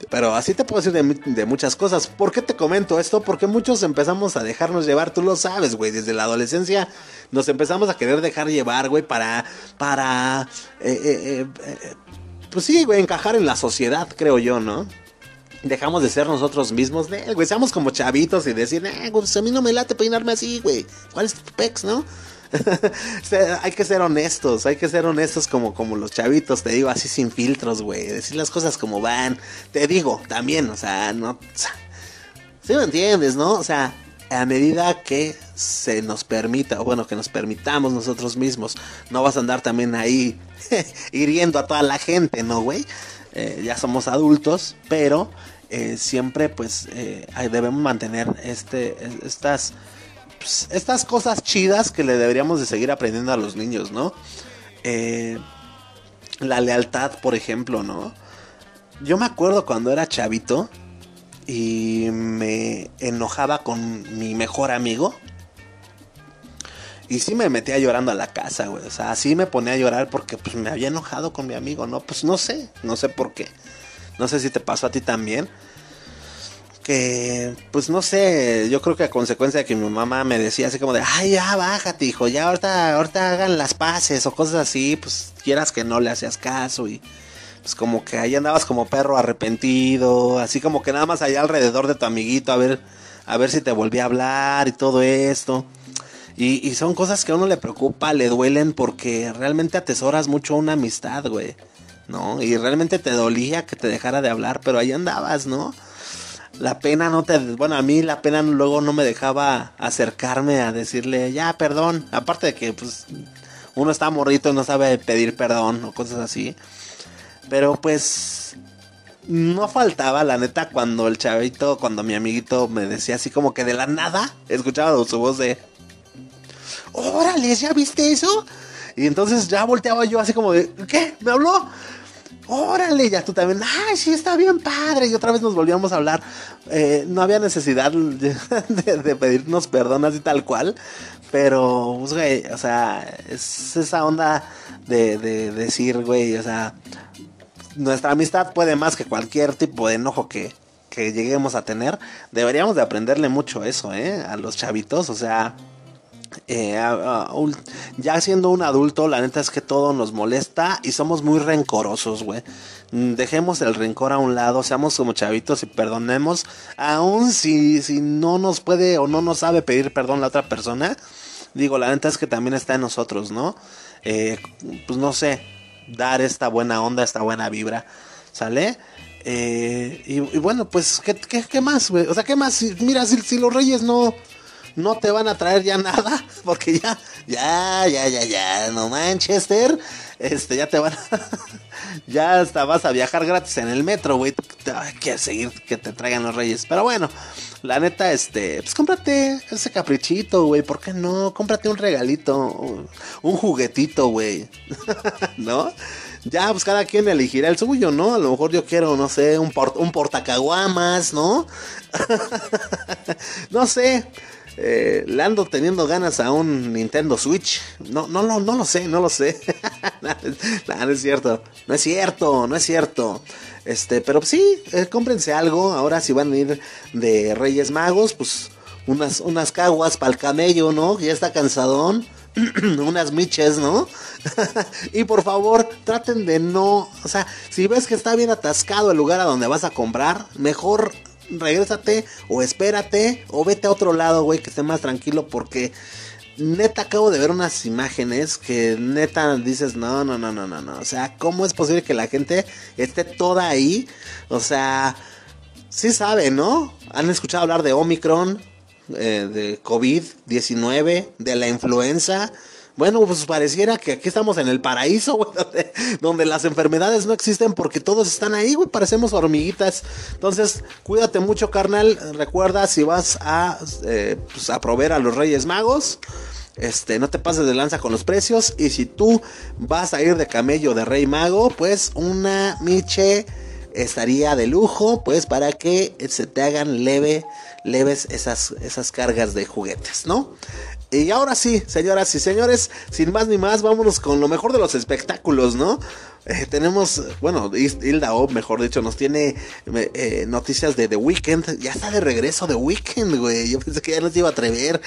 pero así te puedo decir de, mu- de muchas cosas. ¿Por qué te comento esto? Porque muchos empezamos a dejarnos llevar, tú lo sabes, güey, desde la adolescencia nos empezamos a querer dejar llevar, güey, para, para, eh, eh, eh, pues sí, güey, encajar en la sociedad, creo yo, ¿no? Dejamos de ser nosotros mismos, güey, seamos como chavitos y decir, eh, pues a mí no me late peinarme así, güey. ¿Cuál es tu pex, no? Hay que ser honestos, hay que ser honestos como, como los chavitos, te digo, así sin filtros, güey. Decir las cosas como van. Te digo, también, o sea, no. O sea, ¿Sí me entiendes, no? O sea, a medida que se nos permita, o bueno, que nos permitamos nosotros mismos, no vas a andar también ahí hiriendo a toda la gente, ¿no, güey? Eh, ya somos adultos, pero eh, siempre pues eh, debemos mantener este, estas, pues, estas cosas chidas que le deberíamos de seguir aprendiendo a los niños, ¿no? La lealtad, por ejemplo, ¿no? Yo me acuerdo cuando era chavito y me enojaba con mi mejor amigo. Y sí me metía llorando a la casa, güey. O sea, sí me ponía a llorar porque pues me había enojado con mi amigo, ¿no? Pues no sé, no sé por qué. No sé si te pasó a ti también. Que, pues no sé, yo creo que a consecuencia de que mi mamá me decía así como de, ay, ya, bájate, hijo, ya ahorita, ahorita hagan las paces o cosas así, pues quieras que no le hacías caso y pues como que ahí andabas como perro arrepentido, así como que nada más allá alrededor de tu amiguito a ver, a ver si te volvía a hablar y todo esto. Y, son cosas que a uno le preocupa, le duelen porque realmente atesoras mucho una amistad, güey. ¿No? Y realmente te dolía que te dejara de hablar, pero ahí andabas, ¿no? La pena no te... Bueno, a mí la pena luego no me dejaba acercarme a decirle, ya, perdón. Aparte de que, pues, uno está morrito y no sabe pedir perdón o cosas así. Pero pues no faltaba, la neta, cuando el chavito, cuando mi amiguito me decía así como que de la nada, escuchaba su voz de, órale, ¿ya viste eso? Y entonces ya volteaba yo así como de, ¿qué? ¿Me habló? Órale, ya tú también, ay, sí, está bien padre. Y otra vez nos volvíamos a hablar. Eh, no había necesidad de, pedirnos perdón así tal cual. Pero, pues, güey, o sea, es esa onda de, de decir, güey, o sea, nuestra amistad puede más que cualquier tipo de enojo que, que lleguemos a tener. Deberíamos de aprenderle mucho eso, ¿eh? A los chavitos, o sea... eh, ya siendo un adulto, la neta es que todo nos molesta y somos muy rencorosos, güey. Mm, Dejemos el rencor a un lado, seamos como chavitos y perdonemos, aun si, si no nos puede o no nos sabe pedir perdón la otra persona. Digo, la neta es que también está en nosotros, ¿no? Eh, pues no sé, dar esta buena onda, esta buena vibra, ¿sale? Eh, y, bueno, pues, ¿qué, qué, más, güey? O sea, ¿qué más? Mira, si los reyes no, no te van a traer ya nada, porque ya, ya, ya, ya, ya, no Manchester, este, ya te van ya hasta vas a viajar gratis en el metro, güey, que seguir que te traigan los reyes, pero bueno, la neta, este, pues cómprate ese caprichito, güey, ¿por qué no? Cómprate un regalito, un juguetito, güey, ¿no? Ya, pues cada quien elegirá el suyo, ¿no? A lo mejor yo quiero, no sé, un, port- un portacaguamas, ¿no? no sé. Eh, le ando teniendo ganas a un Nintendo Switch. No, no, no, no lo sé, no lo sé. no, es cierto. No es cierto, no es cierto. Este, pero sí, eh, cómprense algo. Ahora si van a ir de Reyes Magos, pues unas, unas caguas para el camello, ¿no? Ya está cansadón. unas miches, ¿no? y por favor, traten de no, o sea, si ves que está bien atascado el lugar a donde vas a comprar, mejor regrésate o espérate o vete a otro lado, güey, que esté más tranquilo porque neta acabo de ver unas imágenes que neta dices, no, no, no, no, no, no, o sea, ¿cómo es posible que la gente esté toda ahí? O sea, sí sabe, ¿no? Han escuchado hablar de Omicron, eh, de COVID-19, de la influenza. Bueno, pues pareciera que aquí estamos en el paraíso, güey, donde, las enfermedades no existen porque todos están ahí, güey, parecemos hormiguitas. Entonces, cuídate mucho, carnal. Recuerda, si vas a, eh, pues, a proveer a los Reyes Magos, este, no te pases de lanza con los precios. Y si tú vas a ir de camello de Rey Mago, pues una miche estaría de lujo, pues para que se te hagan leve, leves esas, esas cargas de juguetes, ¿no? Y ahora sí, señoras y señores, sin más ni más, vámonos con lo mejor de los espectáculos, ¿no? Eh, tenemos, bueno, Hilda O, mejor dicho, nos tiene eh, noticias de The Weeknd. Ya está de regreso The Weeknd, güey. Yo pensé que ya no se iba a atrever.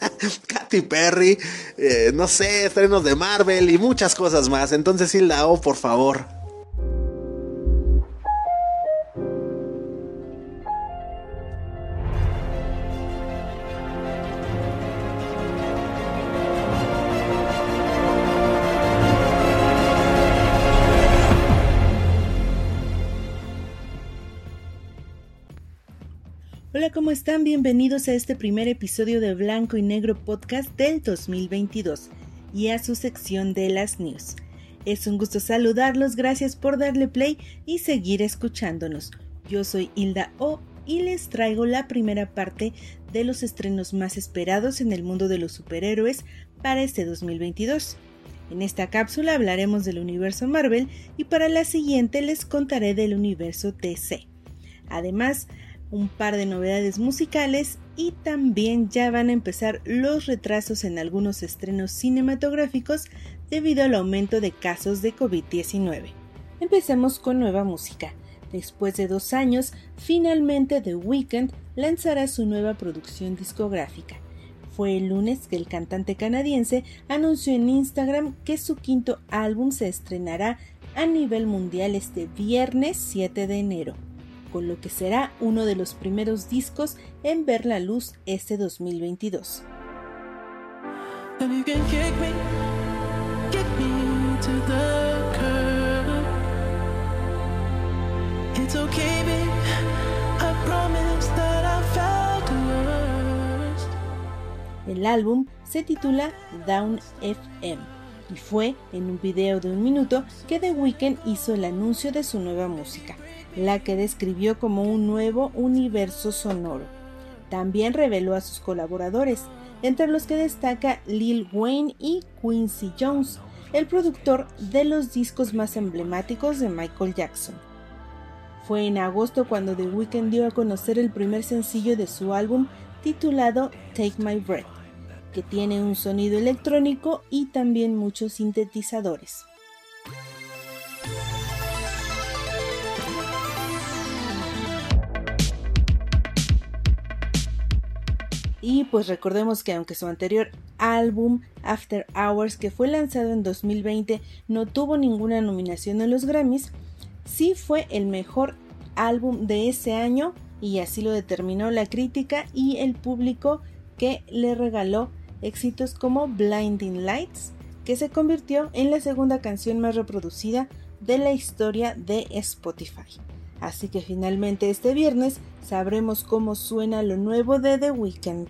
Katy Perry, eh, no sé, estrenos de Marvel y muchas cosas más. Entonces, Hilda O, por favor. Hola, ¿cómo están? Bienvenidos a este primer episodio de Blanco y Negro Podcast del 2022 y a su sección de las news. Es un gusto saludarlos, gracias por darle play y seguir escuchándonos. Yo soy Hilda O y les traigo la primera parte de los estrenos más esperados en el mundo de los superhéroes para este 2022. En esta cápsula hablaremos del universo Marvel y para la siguiente les contaré del universo DC. Además, un par de novedades musicales y también ya van a empezar los retrasos en algunos estrenos cinematográficos debido al aumento de casos de COVID-19. Empecemos con nueva música. Después de dos años, finalmente The Weeknd lanzará su nueva producción discográfica. Fue el lunes que el cantante canadiense anunció en Instagram que su quinto álbum se estrenará a nivel mundial este viernes 7 de enero con lo que será uno de los primeros discos en ver la luz este 2022. El álbum se titula Down FM y fue en un video de un minuto que The Weeknd hizo el anuncio de su nueva música la que describió como un nuevo universo sonoro. También reveló a sus colaboradores, entre los que destaca Lil Wayne y Quincy Jones, el productor de los discos más emblemáticos de Michael Jackson. Fue en agosto cuando The Weeknd dio a conocer el primer sencillo de su álbum titulado Take My Breath, que tiene un sonido electrónico y también muchos sintetizadores. Y pues recordemos que aunque su anterior álbum After Hours, que fue lanzado en 2020, no tuvo ninguna nominación en los Grammys, sí fue el mejor álbum de ese año y así lo determinó la crítica y el público que le regaló éxitos como Blinding Lights, que se convirtió en la segunda canción más reproducida de la historia de Spotify. Así que finalmente este viernes sabremos cómo suena lo nuevo de The Weeknd.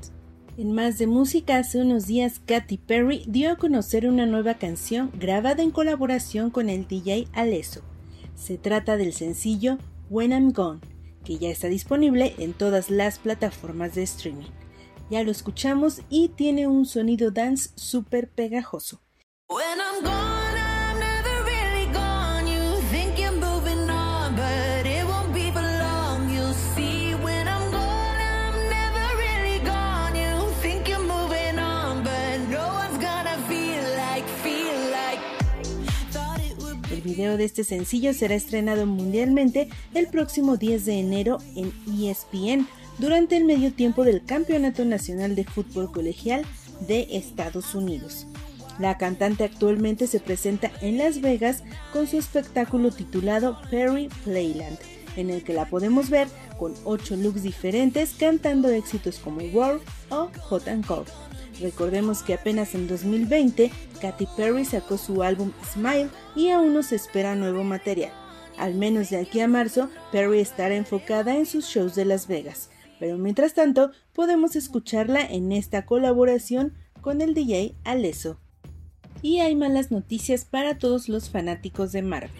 En más de música, hace unos días Katy Perry dio a conocer una nueva canción grabada en colaboración con el DJ Alesso. Se trata del sencillo When I'm Gone, que ya está disponible en todas las plataformas de streaming. Ya lo escuchamos y tiene un sonido dance súper pegajoso. El video de este sencillo será estrenado mundialmente el próximo 10 de enero en ESPN durante el medio tiempo del Campeonato Nacional de Fútbol Colegial de Estados Unidos. La cantante actualmente se presenta en Las Vegas con su espectáculo titulado Perry Playland, en el que la podemos ver con 8 looks diferentes cantando éxitos como World o Hot and Cold. Recordemos que apenas en 2020 Katy Perry sacó su álbum Smile y aún no se espera nuevo material. Al menos de aquí a marzo, Perry estará enfocada en sus shows de Las Vegas, pero mientras tanto podemos escucharla en esta colaboración con el DJ Alesso. Y hay malas noticias para todos los fanáticos de Marvel,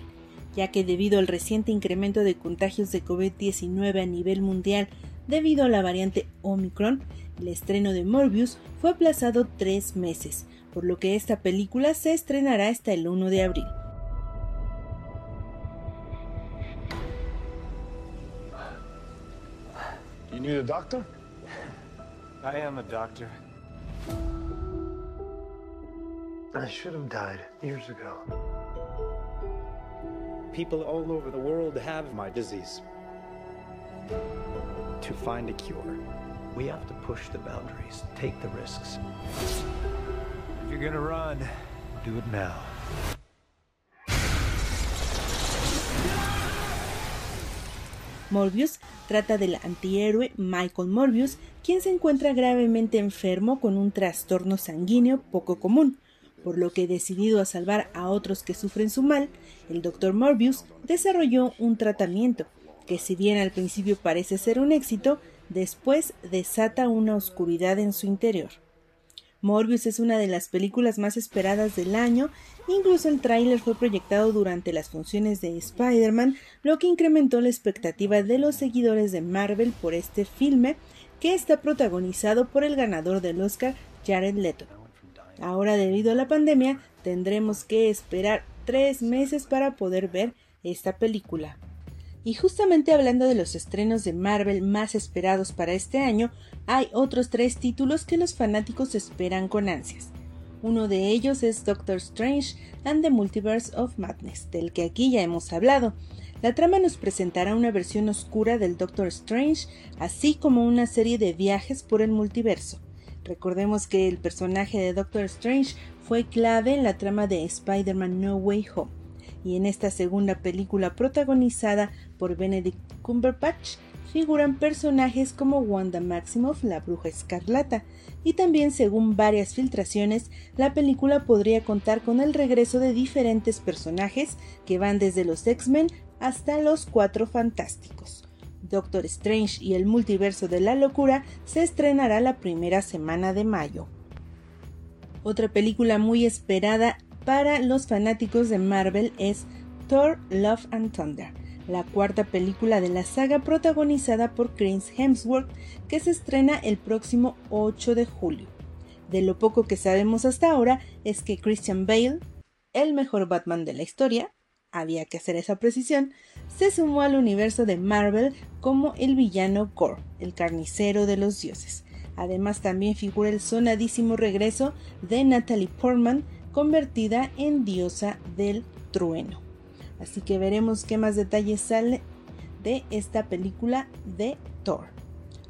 ya que debido al reciente incremento de contagios de COVID-19 a nivel mundial debido a la variante Omicron, el estreno de Morbius fue aplazado tres meses, por lo que esta película se estrenará hasta el 1 de abril. Need a doctor? I am a doctor. I should have died years ago. People all over the world have my disease. To find a cure, we have to push the boundaries, take the risks. If you're gonna run, do it now. Morbius trata del antihéroe Michael Morbius, quien se encuentra gravemente enfermo con un trastorno sanguíneo poco común, por lo que decidido a salvar a otros que sufren su mal, el Dr. Morbius desarrolló un tratamiento que si bien al principio parece ser un éxito, después desata una oscuridad en su interior. Morbius es una de las películas más esperadas del año, incluso el tráiler fue proyectado durante las funciones de Spider-Man, lo que incrementó la expectativa de los seguidores de Marvel por este filme, que está protagonizado por el ganador del Oscar, Jared Leto. Ahora, debido a la pandemia, tendremos que esperar tres meses para poder ver esta película. Y justamente hablando de los estrenos de Marvel más esperados para este año, hay otros tres títulos que los fanáticos esperan con ansias. Uno de ellos es Doctor Strange and the Multiverse of Madness, del que aquí ya hemos hablado. La trama nos presentará una versión oscura del Doctor Strange, así como una serie de viajes por el multiverso. Recordemos que el personaje de Doctor Strange fue clave en la trama de Spider-Man No Way Home, y en esta segunda película protagonizada por Benedict Cumberbatch figuran personajes como Wanda Maximoff, la bruja escarlata, y también según varias filtraciones, la película podría contar con el regreso de diferentes personajes que van desde los X-Men hasta los Cuatro Fantásticos. Doctor Strange y el multiverso de la locura se estrenará la primera semana de mayo. Otra película muy esperada para los fanáticos de Marvel es Thor Love and Thunder, la cuarta película de la saga protagonizada por Chris Hemsworth que se estrena el próximo 8 de julio. De lo poco que sabemos hasta ahora es que Christian Bale, el mejor Batman de la historia, había que hacer esa precisión, se sumó al universo de Marvel como el villano Gore, el carnicero de los dioses. Además también figura el sonadísimo regreso de Natalie Portman, convertida en diosa del trueno. Así que veremos qué más detalles sale de esta película de Thor.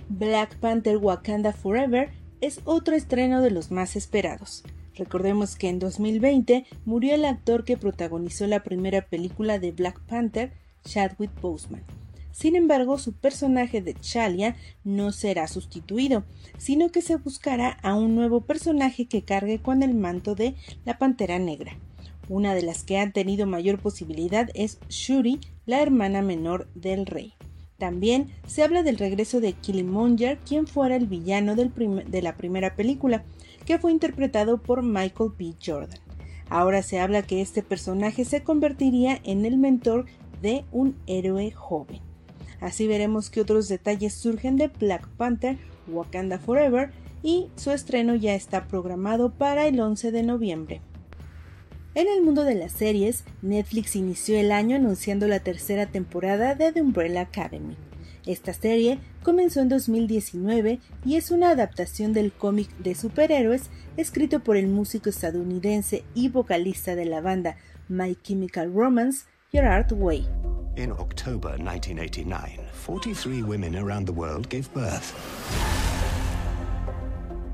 Black Panther Wakanda Forever es otro estreno de los más esperados. Recordemos que en 2020 murió el actor que protagonizó la primera película de Black Panther, Chadwick Boseman. Sin embargo, su personaje de Chalia no será sustituido, sino que se buscará a un nuevo personaje que cargue con el manto de la Pantera Negra. Una de las que ha tenido mayor posibilidad es Shuri, la hermana menor del rey. También se habla del regreso de Killmonger, quien fuera el villano de la primera película, que fue interpretado por Michael B. Jordan. Ahora se habla que este personaje se convertiría en el mentor de un héroe joven. Así veremos que otros detalles surgen de Black Panther Wakanda Forever y su estreno ya está programado para el 11 de noviembre. En el mundo de las series, Netflix inició el año anunciando la tercera temporada de The Umbrella Academy. Esta serie comenzó en 2019 y es una adaptación del cómic de superhéroes escrito por el músico estadounidense y vocalista de la banda My Chemical Romance, Gerard Way. In October 1989, 43 women around the world gave birth.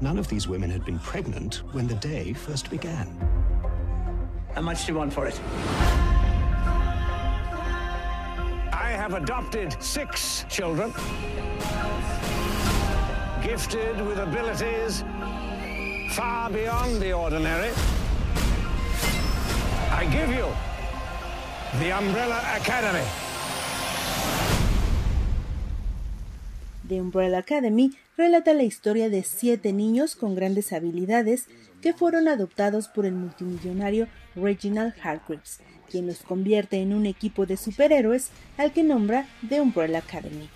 None of these women had been pregnant when the day first began. How much do you want for it? I have adopted six children, gifted with abilities far beyond the ordinary. I give you The Umbrella Academy. The Umbrella Academy relata la historia de siete niños con grandes habilidades que fueron adoptados por el multimillonario Reginald Hargreaves, quien los convierte en un equipo de superhéroes al que nombra The Umbrella Academy.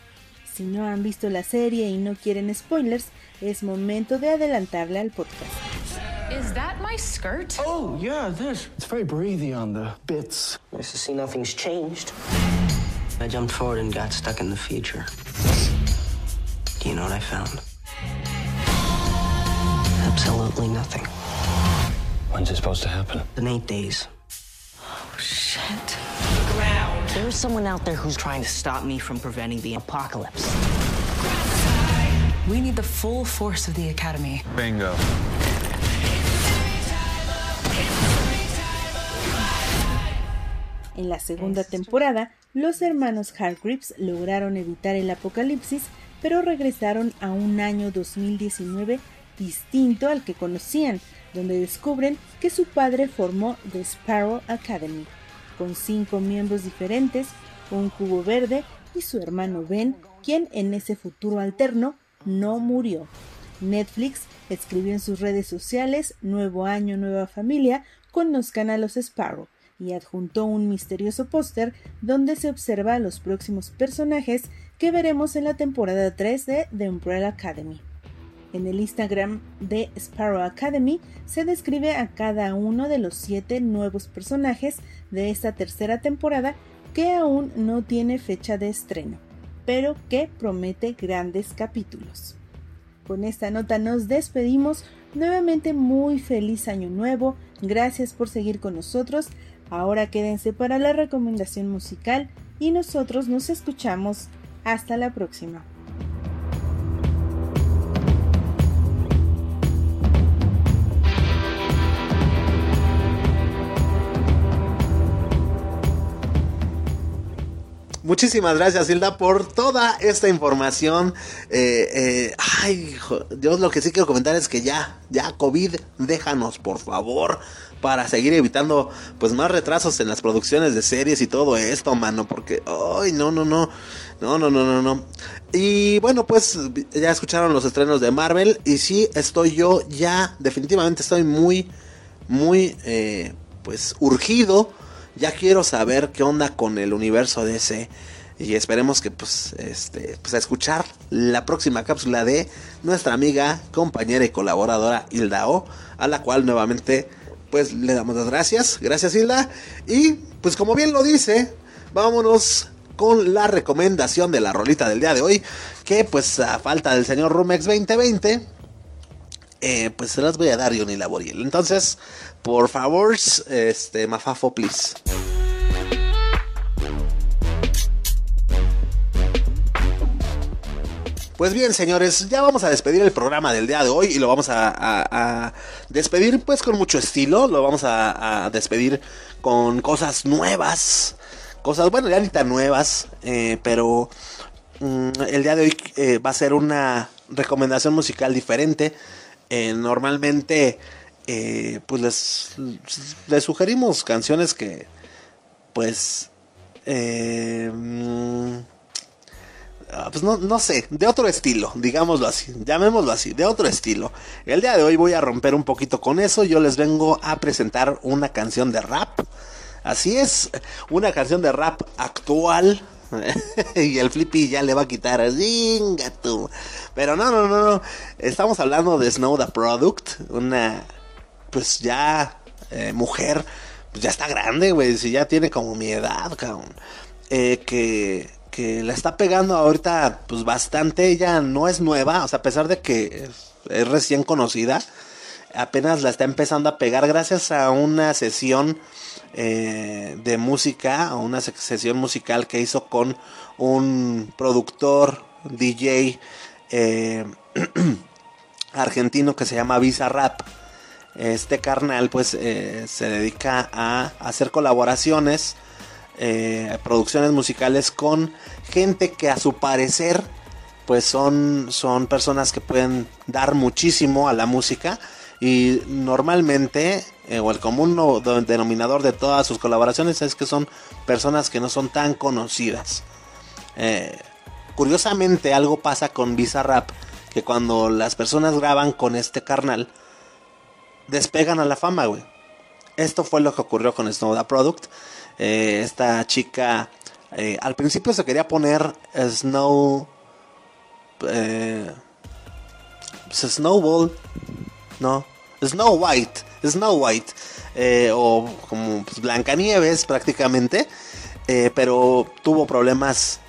Si no han visto la serie y no quieren spoilers, es momento de adelantarle al podcast. Is that my skirt? Oh, yeah, this. It's very breathy on the bits. Nice to see nothing's changed. I jumped forward and got stuck in the future. Do you know what I found? Absolutely nothing. When's it supposed to happen? In eight days. Oh, shit. Look around. There is someone out there who's trying to stop me from preventing the apocalypse. We need the full force of the Academy. Bingo. En la segunda temporada, los hermanos Hargreaves lograron evitar el apocalipsis, pero regresaron a un año 2019 distinto al que conocían, donde descubren que su padre formó The Sparrow Academy, con cinco miembros diferentes, un cubo verde y su hermano Ben, quien en ese futuro alterno no murió. Netflix escribió en sus redes sociales Nuevo año, nueva familia, conozcan a los Sparrow y adjuntó un misterioso póster donde se observa a los próximos personajes que veremos en la temporada 3 de The Umbrella Academy. En el Instagram de Sparrow Academy se describe a cada uno de los siete nuevos personajes de esta tercera temporada que aún no tiene fecha de estreno, pero que promete grandes capítulos. Con esta nota nos despedimos. Nuevamente muy feliz año nuevo. Gracias por seguir con nosotros. Ahora quédense para la recomendación musical y nosotros nos escuchamos. Hasta la próxima. Muchísimas gracias, Hilda, por toda esta información. Eh, eh ay, yo lo que sí quiero comentar es que ya, ya, COVID, déjanos, por favor, para seguir evitando pues más retrasos en las producciones de series y todo esto, mano, porque, ay, no, no, no. No, no, no, no, no. Y bueno, pues ya escucharon los estrenos de Marvel. Y sí, estoy yo ya, definitivamente estoy muy, muy, eh, pues, urgido ya quiero saber qué onda con el universo DC. Y esperemos que pues, este, pues a escuchar la próxima cápsula de nuestra amiga, compañera y colaboradora Hilda O, a la cual nuevamente pues le damos las gracias. Gracias Hilda. Y pues como bien lo dice, vámonos con la recomendación de la rolita del día de hoy. Que pues a falta del señor Rumex 2020, eh, pues se las voy a dar Johnny Laboriel. Entonces, por favor, este, Mafafo, please. Pues bien, señores, ya vamos a despedir el programa del día de hoy y lo vamos a, despedir pues con mucho estilo, lo vamos a, despedir con cosas nuevas, cosas, bueno, ya ni tan nuevas, eh, pero mm, el día de hoy eh, va a ser una recomendación musical diferente. Eh, normalmente eh, pues les, sugerimos canciones que, pues, eh, mm, pues no, no, sé, de otro estilo, digámoslo así, llamémoslo así, de otro estilo. El día de hoy voy a romper un poquito con eso, yo les vengo a presentar una canción de rap. Así es, una canción de rap actual. y el Flippy ya le va a quitar. tú. Pero no, no, no, no. Estamos hablando de Snow the Product. Una pues ya eh, mujer, pues ya está grande, güey, si ya tiene como mi edad. Eh, que, que la está pegando ahorita, pues bastante, ella no es nueva, o sea, a pesar de que es, recién conocida, apenas la está empezando a pegar gracias a una sesión eh, de música, una sesión musical que hizo con un productor, DJ argentino que se llama Visa Rap. Este carnal pues eh, se dedica a hacer colaboraciones, eh, producciones musicales con gente que a su parecer pues son, son personas que pueden dar muchísimo a la música y normalmente eh, o el común denominador de todas sus colaboraciones es que son personas que no son tan conocidas. curiosamente algo pasa con Bizarrap que cuando las personas graban con este carnal despegan a la fama, güey. Esto fue lo que ocurrió con Snow the Product. Eh, esta chica eh, al principio se quería poner Snow. Eh, pues, Snowball. No. Snow White. Snow White. o como pues, Blancanieves prácticamente. pero tuvo problemas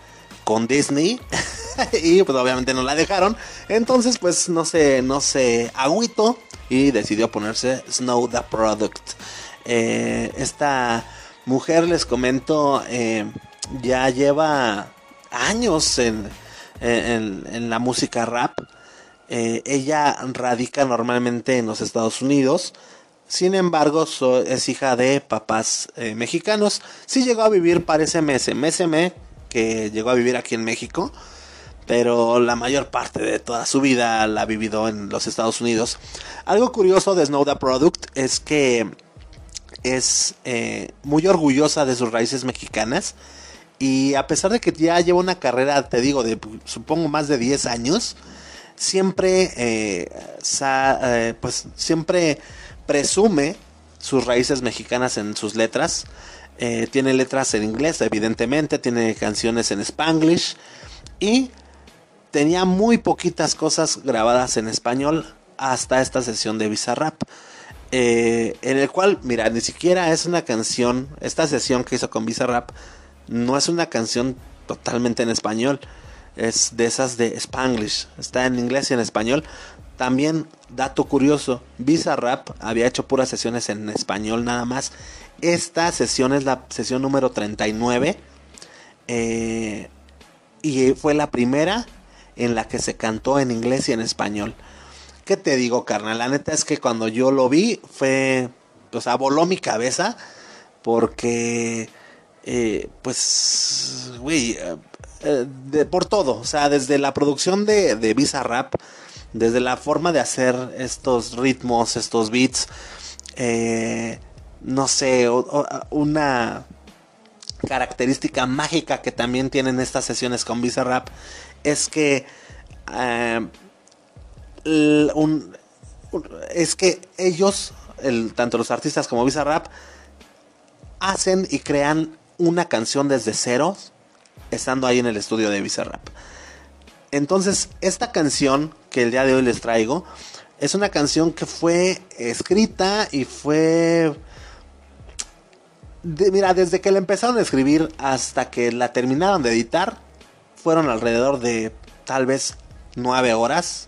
con Disney. y pues obviamente no la dejaron. Entonces pues no se, no se agüito y decidió ponerse Snow the Product. Eh, esta mujer, les comento, eh, ya lleva años en, en, la música rap. Eh, ella radica normalmente en los Estados Unidos. Sin embargo, es hija de papás mexicanos. Sí llegó a vivir, parece Mese. Meseme, que llegó a vivir aquí en México pero la mayor parte de toda su vida la ha vivido en los Estados Unidos. Algo curioso de Snow the Product es que es eh, muy orgullosa de sus raíces mexicanas Y a pesar de que ya lleva una carrera, te digo, de supongo más de 10 años, siempre, eh, eh, pues siempre presume sus raíces mexicanas en sus letras. Eh, tiene letras en inglés, evidentemente, tiene canciones en spanglish y tenía muy poquitas cosas grabadas en español hasta esta sesión de Bizarrap. Eh, en el cual, mira, ni siquiera es una canción, esta sesión que hizo con Bizarrap, no es una canción totalmente en español, es de esas de Spanglish, está en inglés y en español. También, dato curioso, Bizarrap había hecho puras sesiones en español nada más. Esta sesión es la sesión número 39 eh, y fue la primera en la que se cantó en inglés y en español. ¿Qué te digo, carnal? La neta es que cuando yo lo vi fue, o sea, voló mi cabeza porque, eh, pues, güey, eh, eh, por todo, o sea, desde la producción de Visa Rap, desde la forma de hacer estos ritmos, estos beats, eh, no sé, una característica mágica que también tienen estas sesiones con Visa Rap es que eh, un- es que ellos, el- tanto los artistas como Visa Rap, hacen y crean una canción desde cero, estando ahí en el estudio de Visa Rap. Entonces, esta canción que el día de hoy les traigo, es una canción que fue escrita y fue... de- mira, desde que la empezaron a escribir hasta que la terminaron de editar, fueron alrededor de tal vez nueve horas,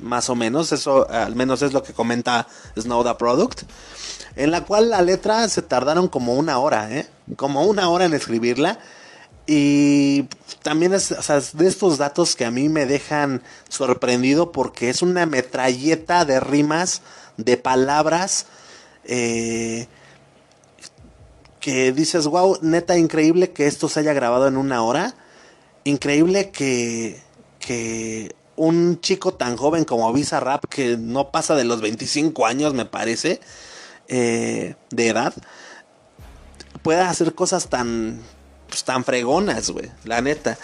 más o menos, eso al menos es lo que comenta Snowda Product, en la cual la letra se tardaron como una hora, ¿eh? como una hora en escribirla. Y también es, de estos datos que a mí me dejan sorprendido porque es una metralleta de rimas, de palabras, eh, que dices, wow, neta, increíble que esto se haya grabado en una hora. Increíble que, que un chico tan joven como Visa Rap, que no pasa de los 25 años, me parece, eh, de edad, pueda hacer cosas tan, pues, tan fregonas, güey, la neta.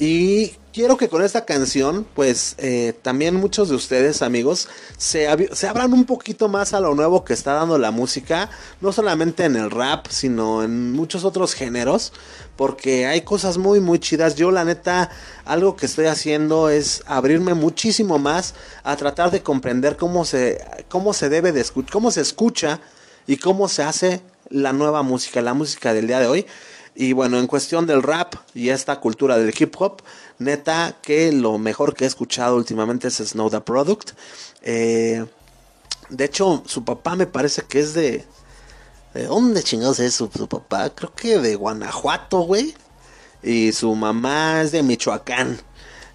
Y quiero que con esta canción, pues eh, también muchos de ustedes, amigos, se, se abran un poquito más a lo nuevo que está dando la música, no solamente en el rap, sino en muchos otros géneros, porque hay cosas muy, muy chidas. Yo, la neta, algo que estoy haciendo es abrirme muchísimo más a tratar de comprender cómo se, cómo se debe de escuchar, cómo se escucha y cómo se hace la nueva música, la música del día de hoy. Y bueno, en cuestión del rap y esta cultura del hip hop, neta que lo mejor que he escuchado últimamente es Snow the Product. Eh, de hecho, su papá me parece que es de... ¿De dónde chingados es su, su papá? Creo que de Guanajuato, güey. Y su mamá es de Michoacán.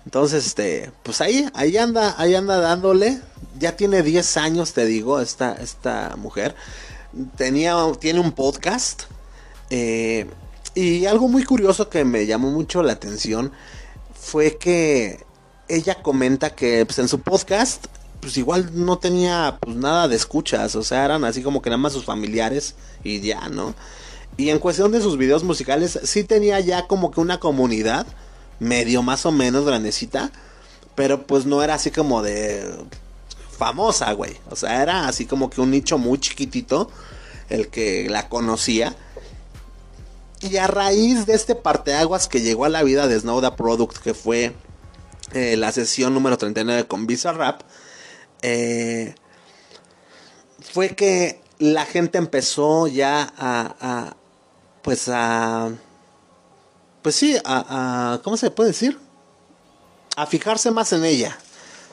Entonces, este, pues ahí, ahí anda, ahí anda dándole. Ya tiene 10 años, te digo, esta, esta mujer. Tenía, tiene un podcast. eh, y algo muy curioso que me llamó mucho la atención fue que ella comenta que pues, en su podcast, pues igual no tenía pues nada de escuchas, o sea, eran así como que nada más sus familiares y ya, ¿no? Y en cuestión de sus videos musicales, sí tenía ya como que una comunidad, medio más o menos grandecita, pero pues no era así como de famosa, güey. O sea, era así como que un nicho muy chiquitito el que la conocía. Y a raíz de este parteaguas que llegó a la vida de Snowda Product, que fue eh, la sesión número 39 con Visa Rap, eh, fue que la gente empezó ya a, a, pues a, pues sí, a, a, ¿cómo se puede decir? A fijarse más en ella.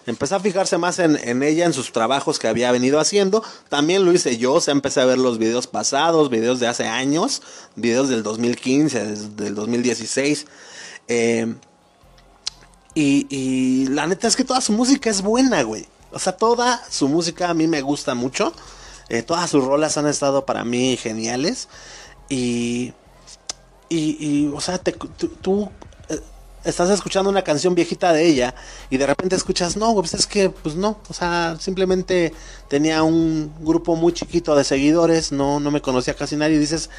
Empecé a fijarse más en, en, ella, en sus trabajos que había venido haciendo. También lo hice yo, o sea, empecé a ver los videos pasados, videos de hace años, videos del 2015, del 2016. Eh, y, y, la neta es que toda su música es buena, güey. O sea, toda su música a mí me gusta mucho. Eh, todas sus rolas han estado para mí geniales. Y, y, o sea, te, tú estás escuchando una canción viejita de ella y de repente escuchas, no, pues es que, pues no, o sea, simplemente tenía un grupo muy chiquito de seguidores, no, no me conocía casi nadie y dices,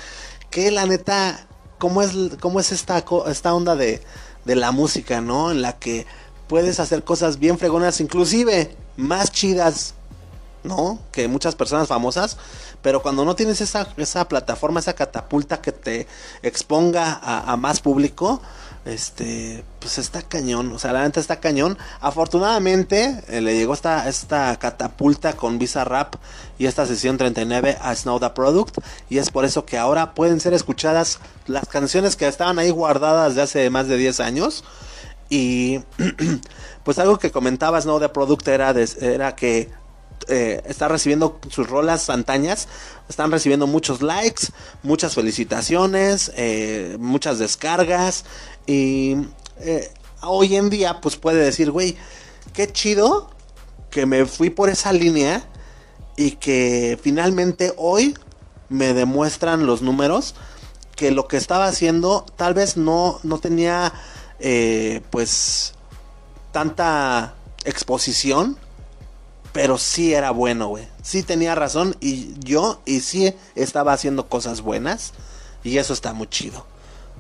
que la neta, cómo es, cómo es esta, esta onda de, de la música, ¿no? En la que puedes hacer cosas bien fregonas, inclusive más chidas, ¿no? Que muchas personas famosas. Pero cuando no tienes esa, esa plataforma, esa catapulta que te exponga a más público, este, pues está cañón. O sea, la neta está cañón. Afortunadamente, eh, le llegó esta, esta catapulta con Visa Rap y esta sesión 39 a Snow the Product. Y es por eso que ahora pueden ser escuchadas las canciones que estaban ahí guardadas de hace más de 10 años. Y pues algo que comentaba Snow the Product era, de- era que eh, está recibiendo sus rolas antañas, están recibiendo muchos likes, muchas felicitaciones, eh, muchas descargas y eh, hoy en día pues puede decir, güey, qué chido que me fui por esa línea y que finalmente hoy me demuestran los números que lo que estaba haciendo tal vez no, no tenía eh, pues tanta exposición pero sí era bueno, güey. Sí tenía razón y yo y sí estaba haciendo cosas buenas y eso está muy chido.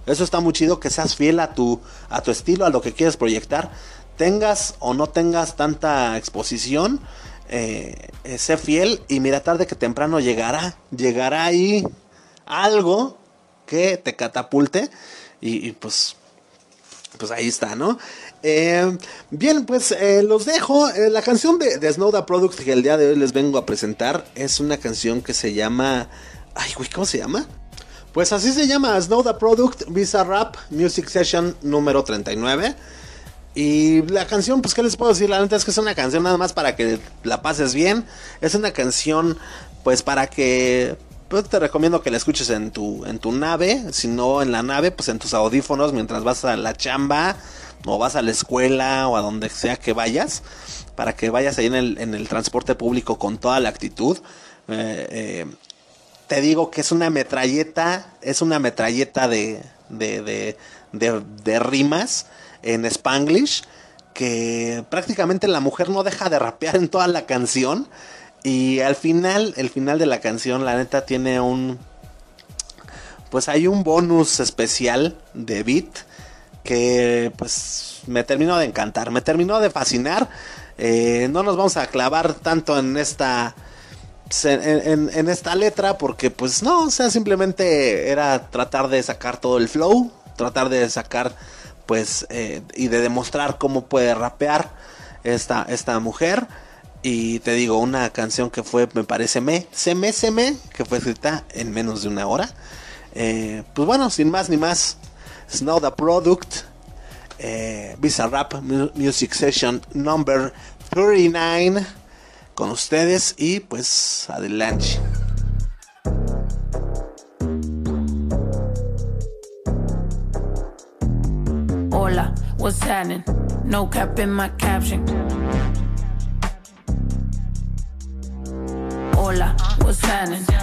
Eso está muy chido que seas fiel a tu a tu estilo, a lo que quieres proyectar, tengas o no tengas tanta exposición, eh, eh, sé fiel y mira tarde que temprano llegará, llegará ahí algo que te catapulte y, pues pues ahí está, ¿no? Eh, bien, pues los dejo. La canción de, de Snow the Product que el día de hoy les vengo a presentar es una canción que se llama. Ay, güey, ¿cómo se llama? Pues así se llama Snow the Product Visa Rap Music Session número 39. Y la canción, pues, ¿qué les puedo decir? La neta es que es una canción nada más para que la pases bien. Es una canción, pues, para que. Pues te recomiendo que la escuches en tu, en tu nave. Si no en la nave, pues en tus audífonos mientras vas a la chamba. O vas a la escuela o a donde sea que vayas. Para que vayas ahí en el, transporte público con toda la actitud. Eh, eh, te digo que es una metralleta, es una metralleta de, de, de, de, de rimas en Spanglish, que prácticamente la mujer no deja de rapear en toda la canción. Y al final, el final de la canción, la neta, tiene un... Pues hay un bonus especial de beat que pues me terminó de encantar, me terminó de fascinar. Eh, no nos vamos a clavar tanto en esta en, esta letra porque pues no, o sea, simplemente era tratar de sacar todo el flow, tratar de sacar pues eh, y de demostrar cómo puede rapear esta, esta mujer. Y te digo, una canción que fue, me parece, me, se me, se me, que fue escrita en menos de una hora. Eh, pues bueno, sin más ni más, Snow the Product, eh, Visa Rap Mu- Music Session number 39 con ustedes y pues adelante. Hola, what's happening? No cap in my caption. Hola, what's happening?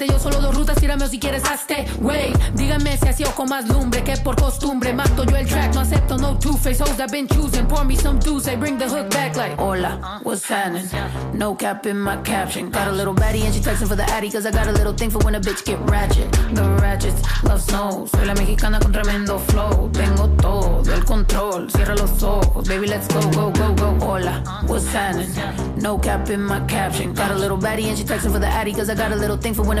yo solo dos rutas, tírame o si quieres hazte. Wey, dígame si así o con más lumbre que por costumbre. Mato yo el track, no acepto no two-face. Hoes I've been choosing, pour me some juice, I bring the hook back like. Hola, what's happening? No cap in my caption. Got a little baddie and she texting for the addy, cause I got a little thing for when a bitch get ratchet. The ratchets love snow. Soy la mexicana con tremendo flow. Tengo todo el control, cierra los ojos. Baby, let's go, go, go, go. Hola, what's happening? No cap in my caption. Got a little baddie and she texting for the addy, cause I got a little thing for when a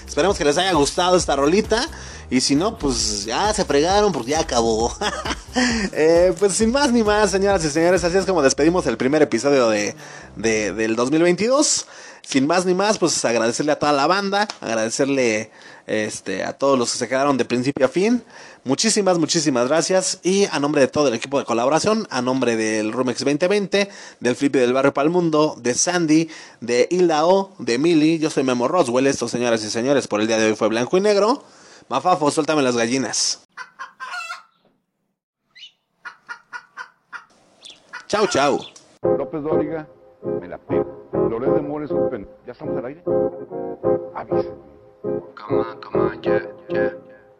esperemos que les haya gustado esta rolita. Y si no, pues ya se fregaron porque ya acabó. Eh, pues sin más ni más, señoras y señores, así es como despedimos el primer episodio de, de- del 2022. Sin más ni más, pues agradecerle a toda la banda, agradecerle este, a todos los que se quedaron de principio a fin. Muchísimas, muchísimas gracias. Y a nombre de todo el equipo de colaboración, a nombre del Rumex 2020, del Flippy del Barrio para el Mundo, de Sandy, de Hilda O, de Mili, yo soy Memo Roswell. Esto, señoras y señores, por el día de hoy fue blanco y negro. Mafafo, suéltame las gallinas. Chau, chau. López Dóriga, me la pego. Loret de Mores un pen. ¿Ya estamos al aire? Avísenme. Come on, come on, yeah, yeah,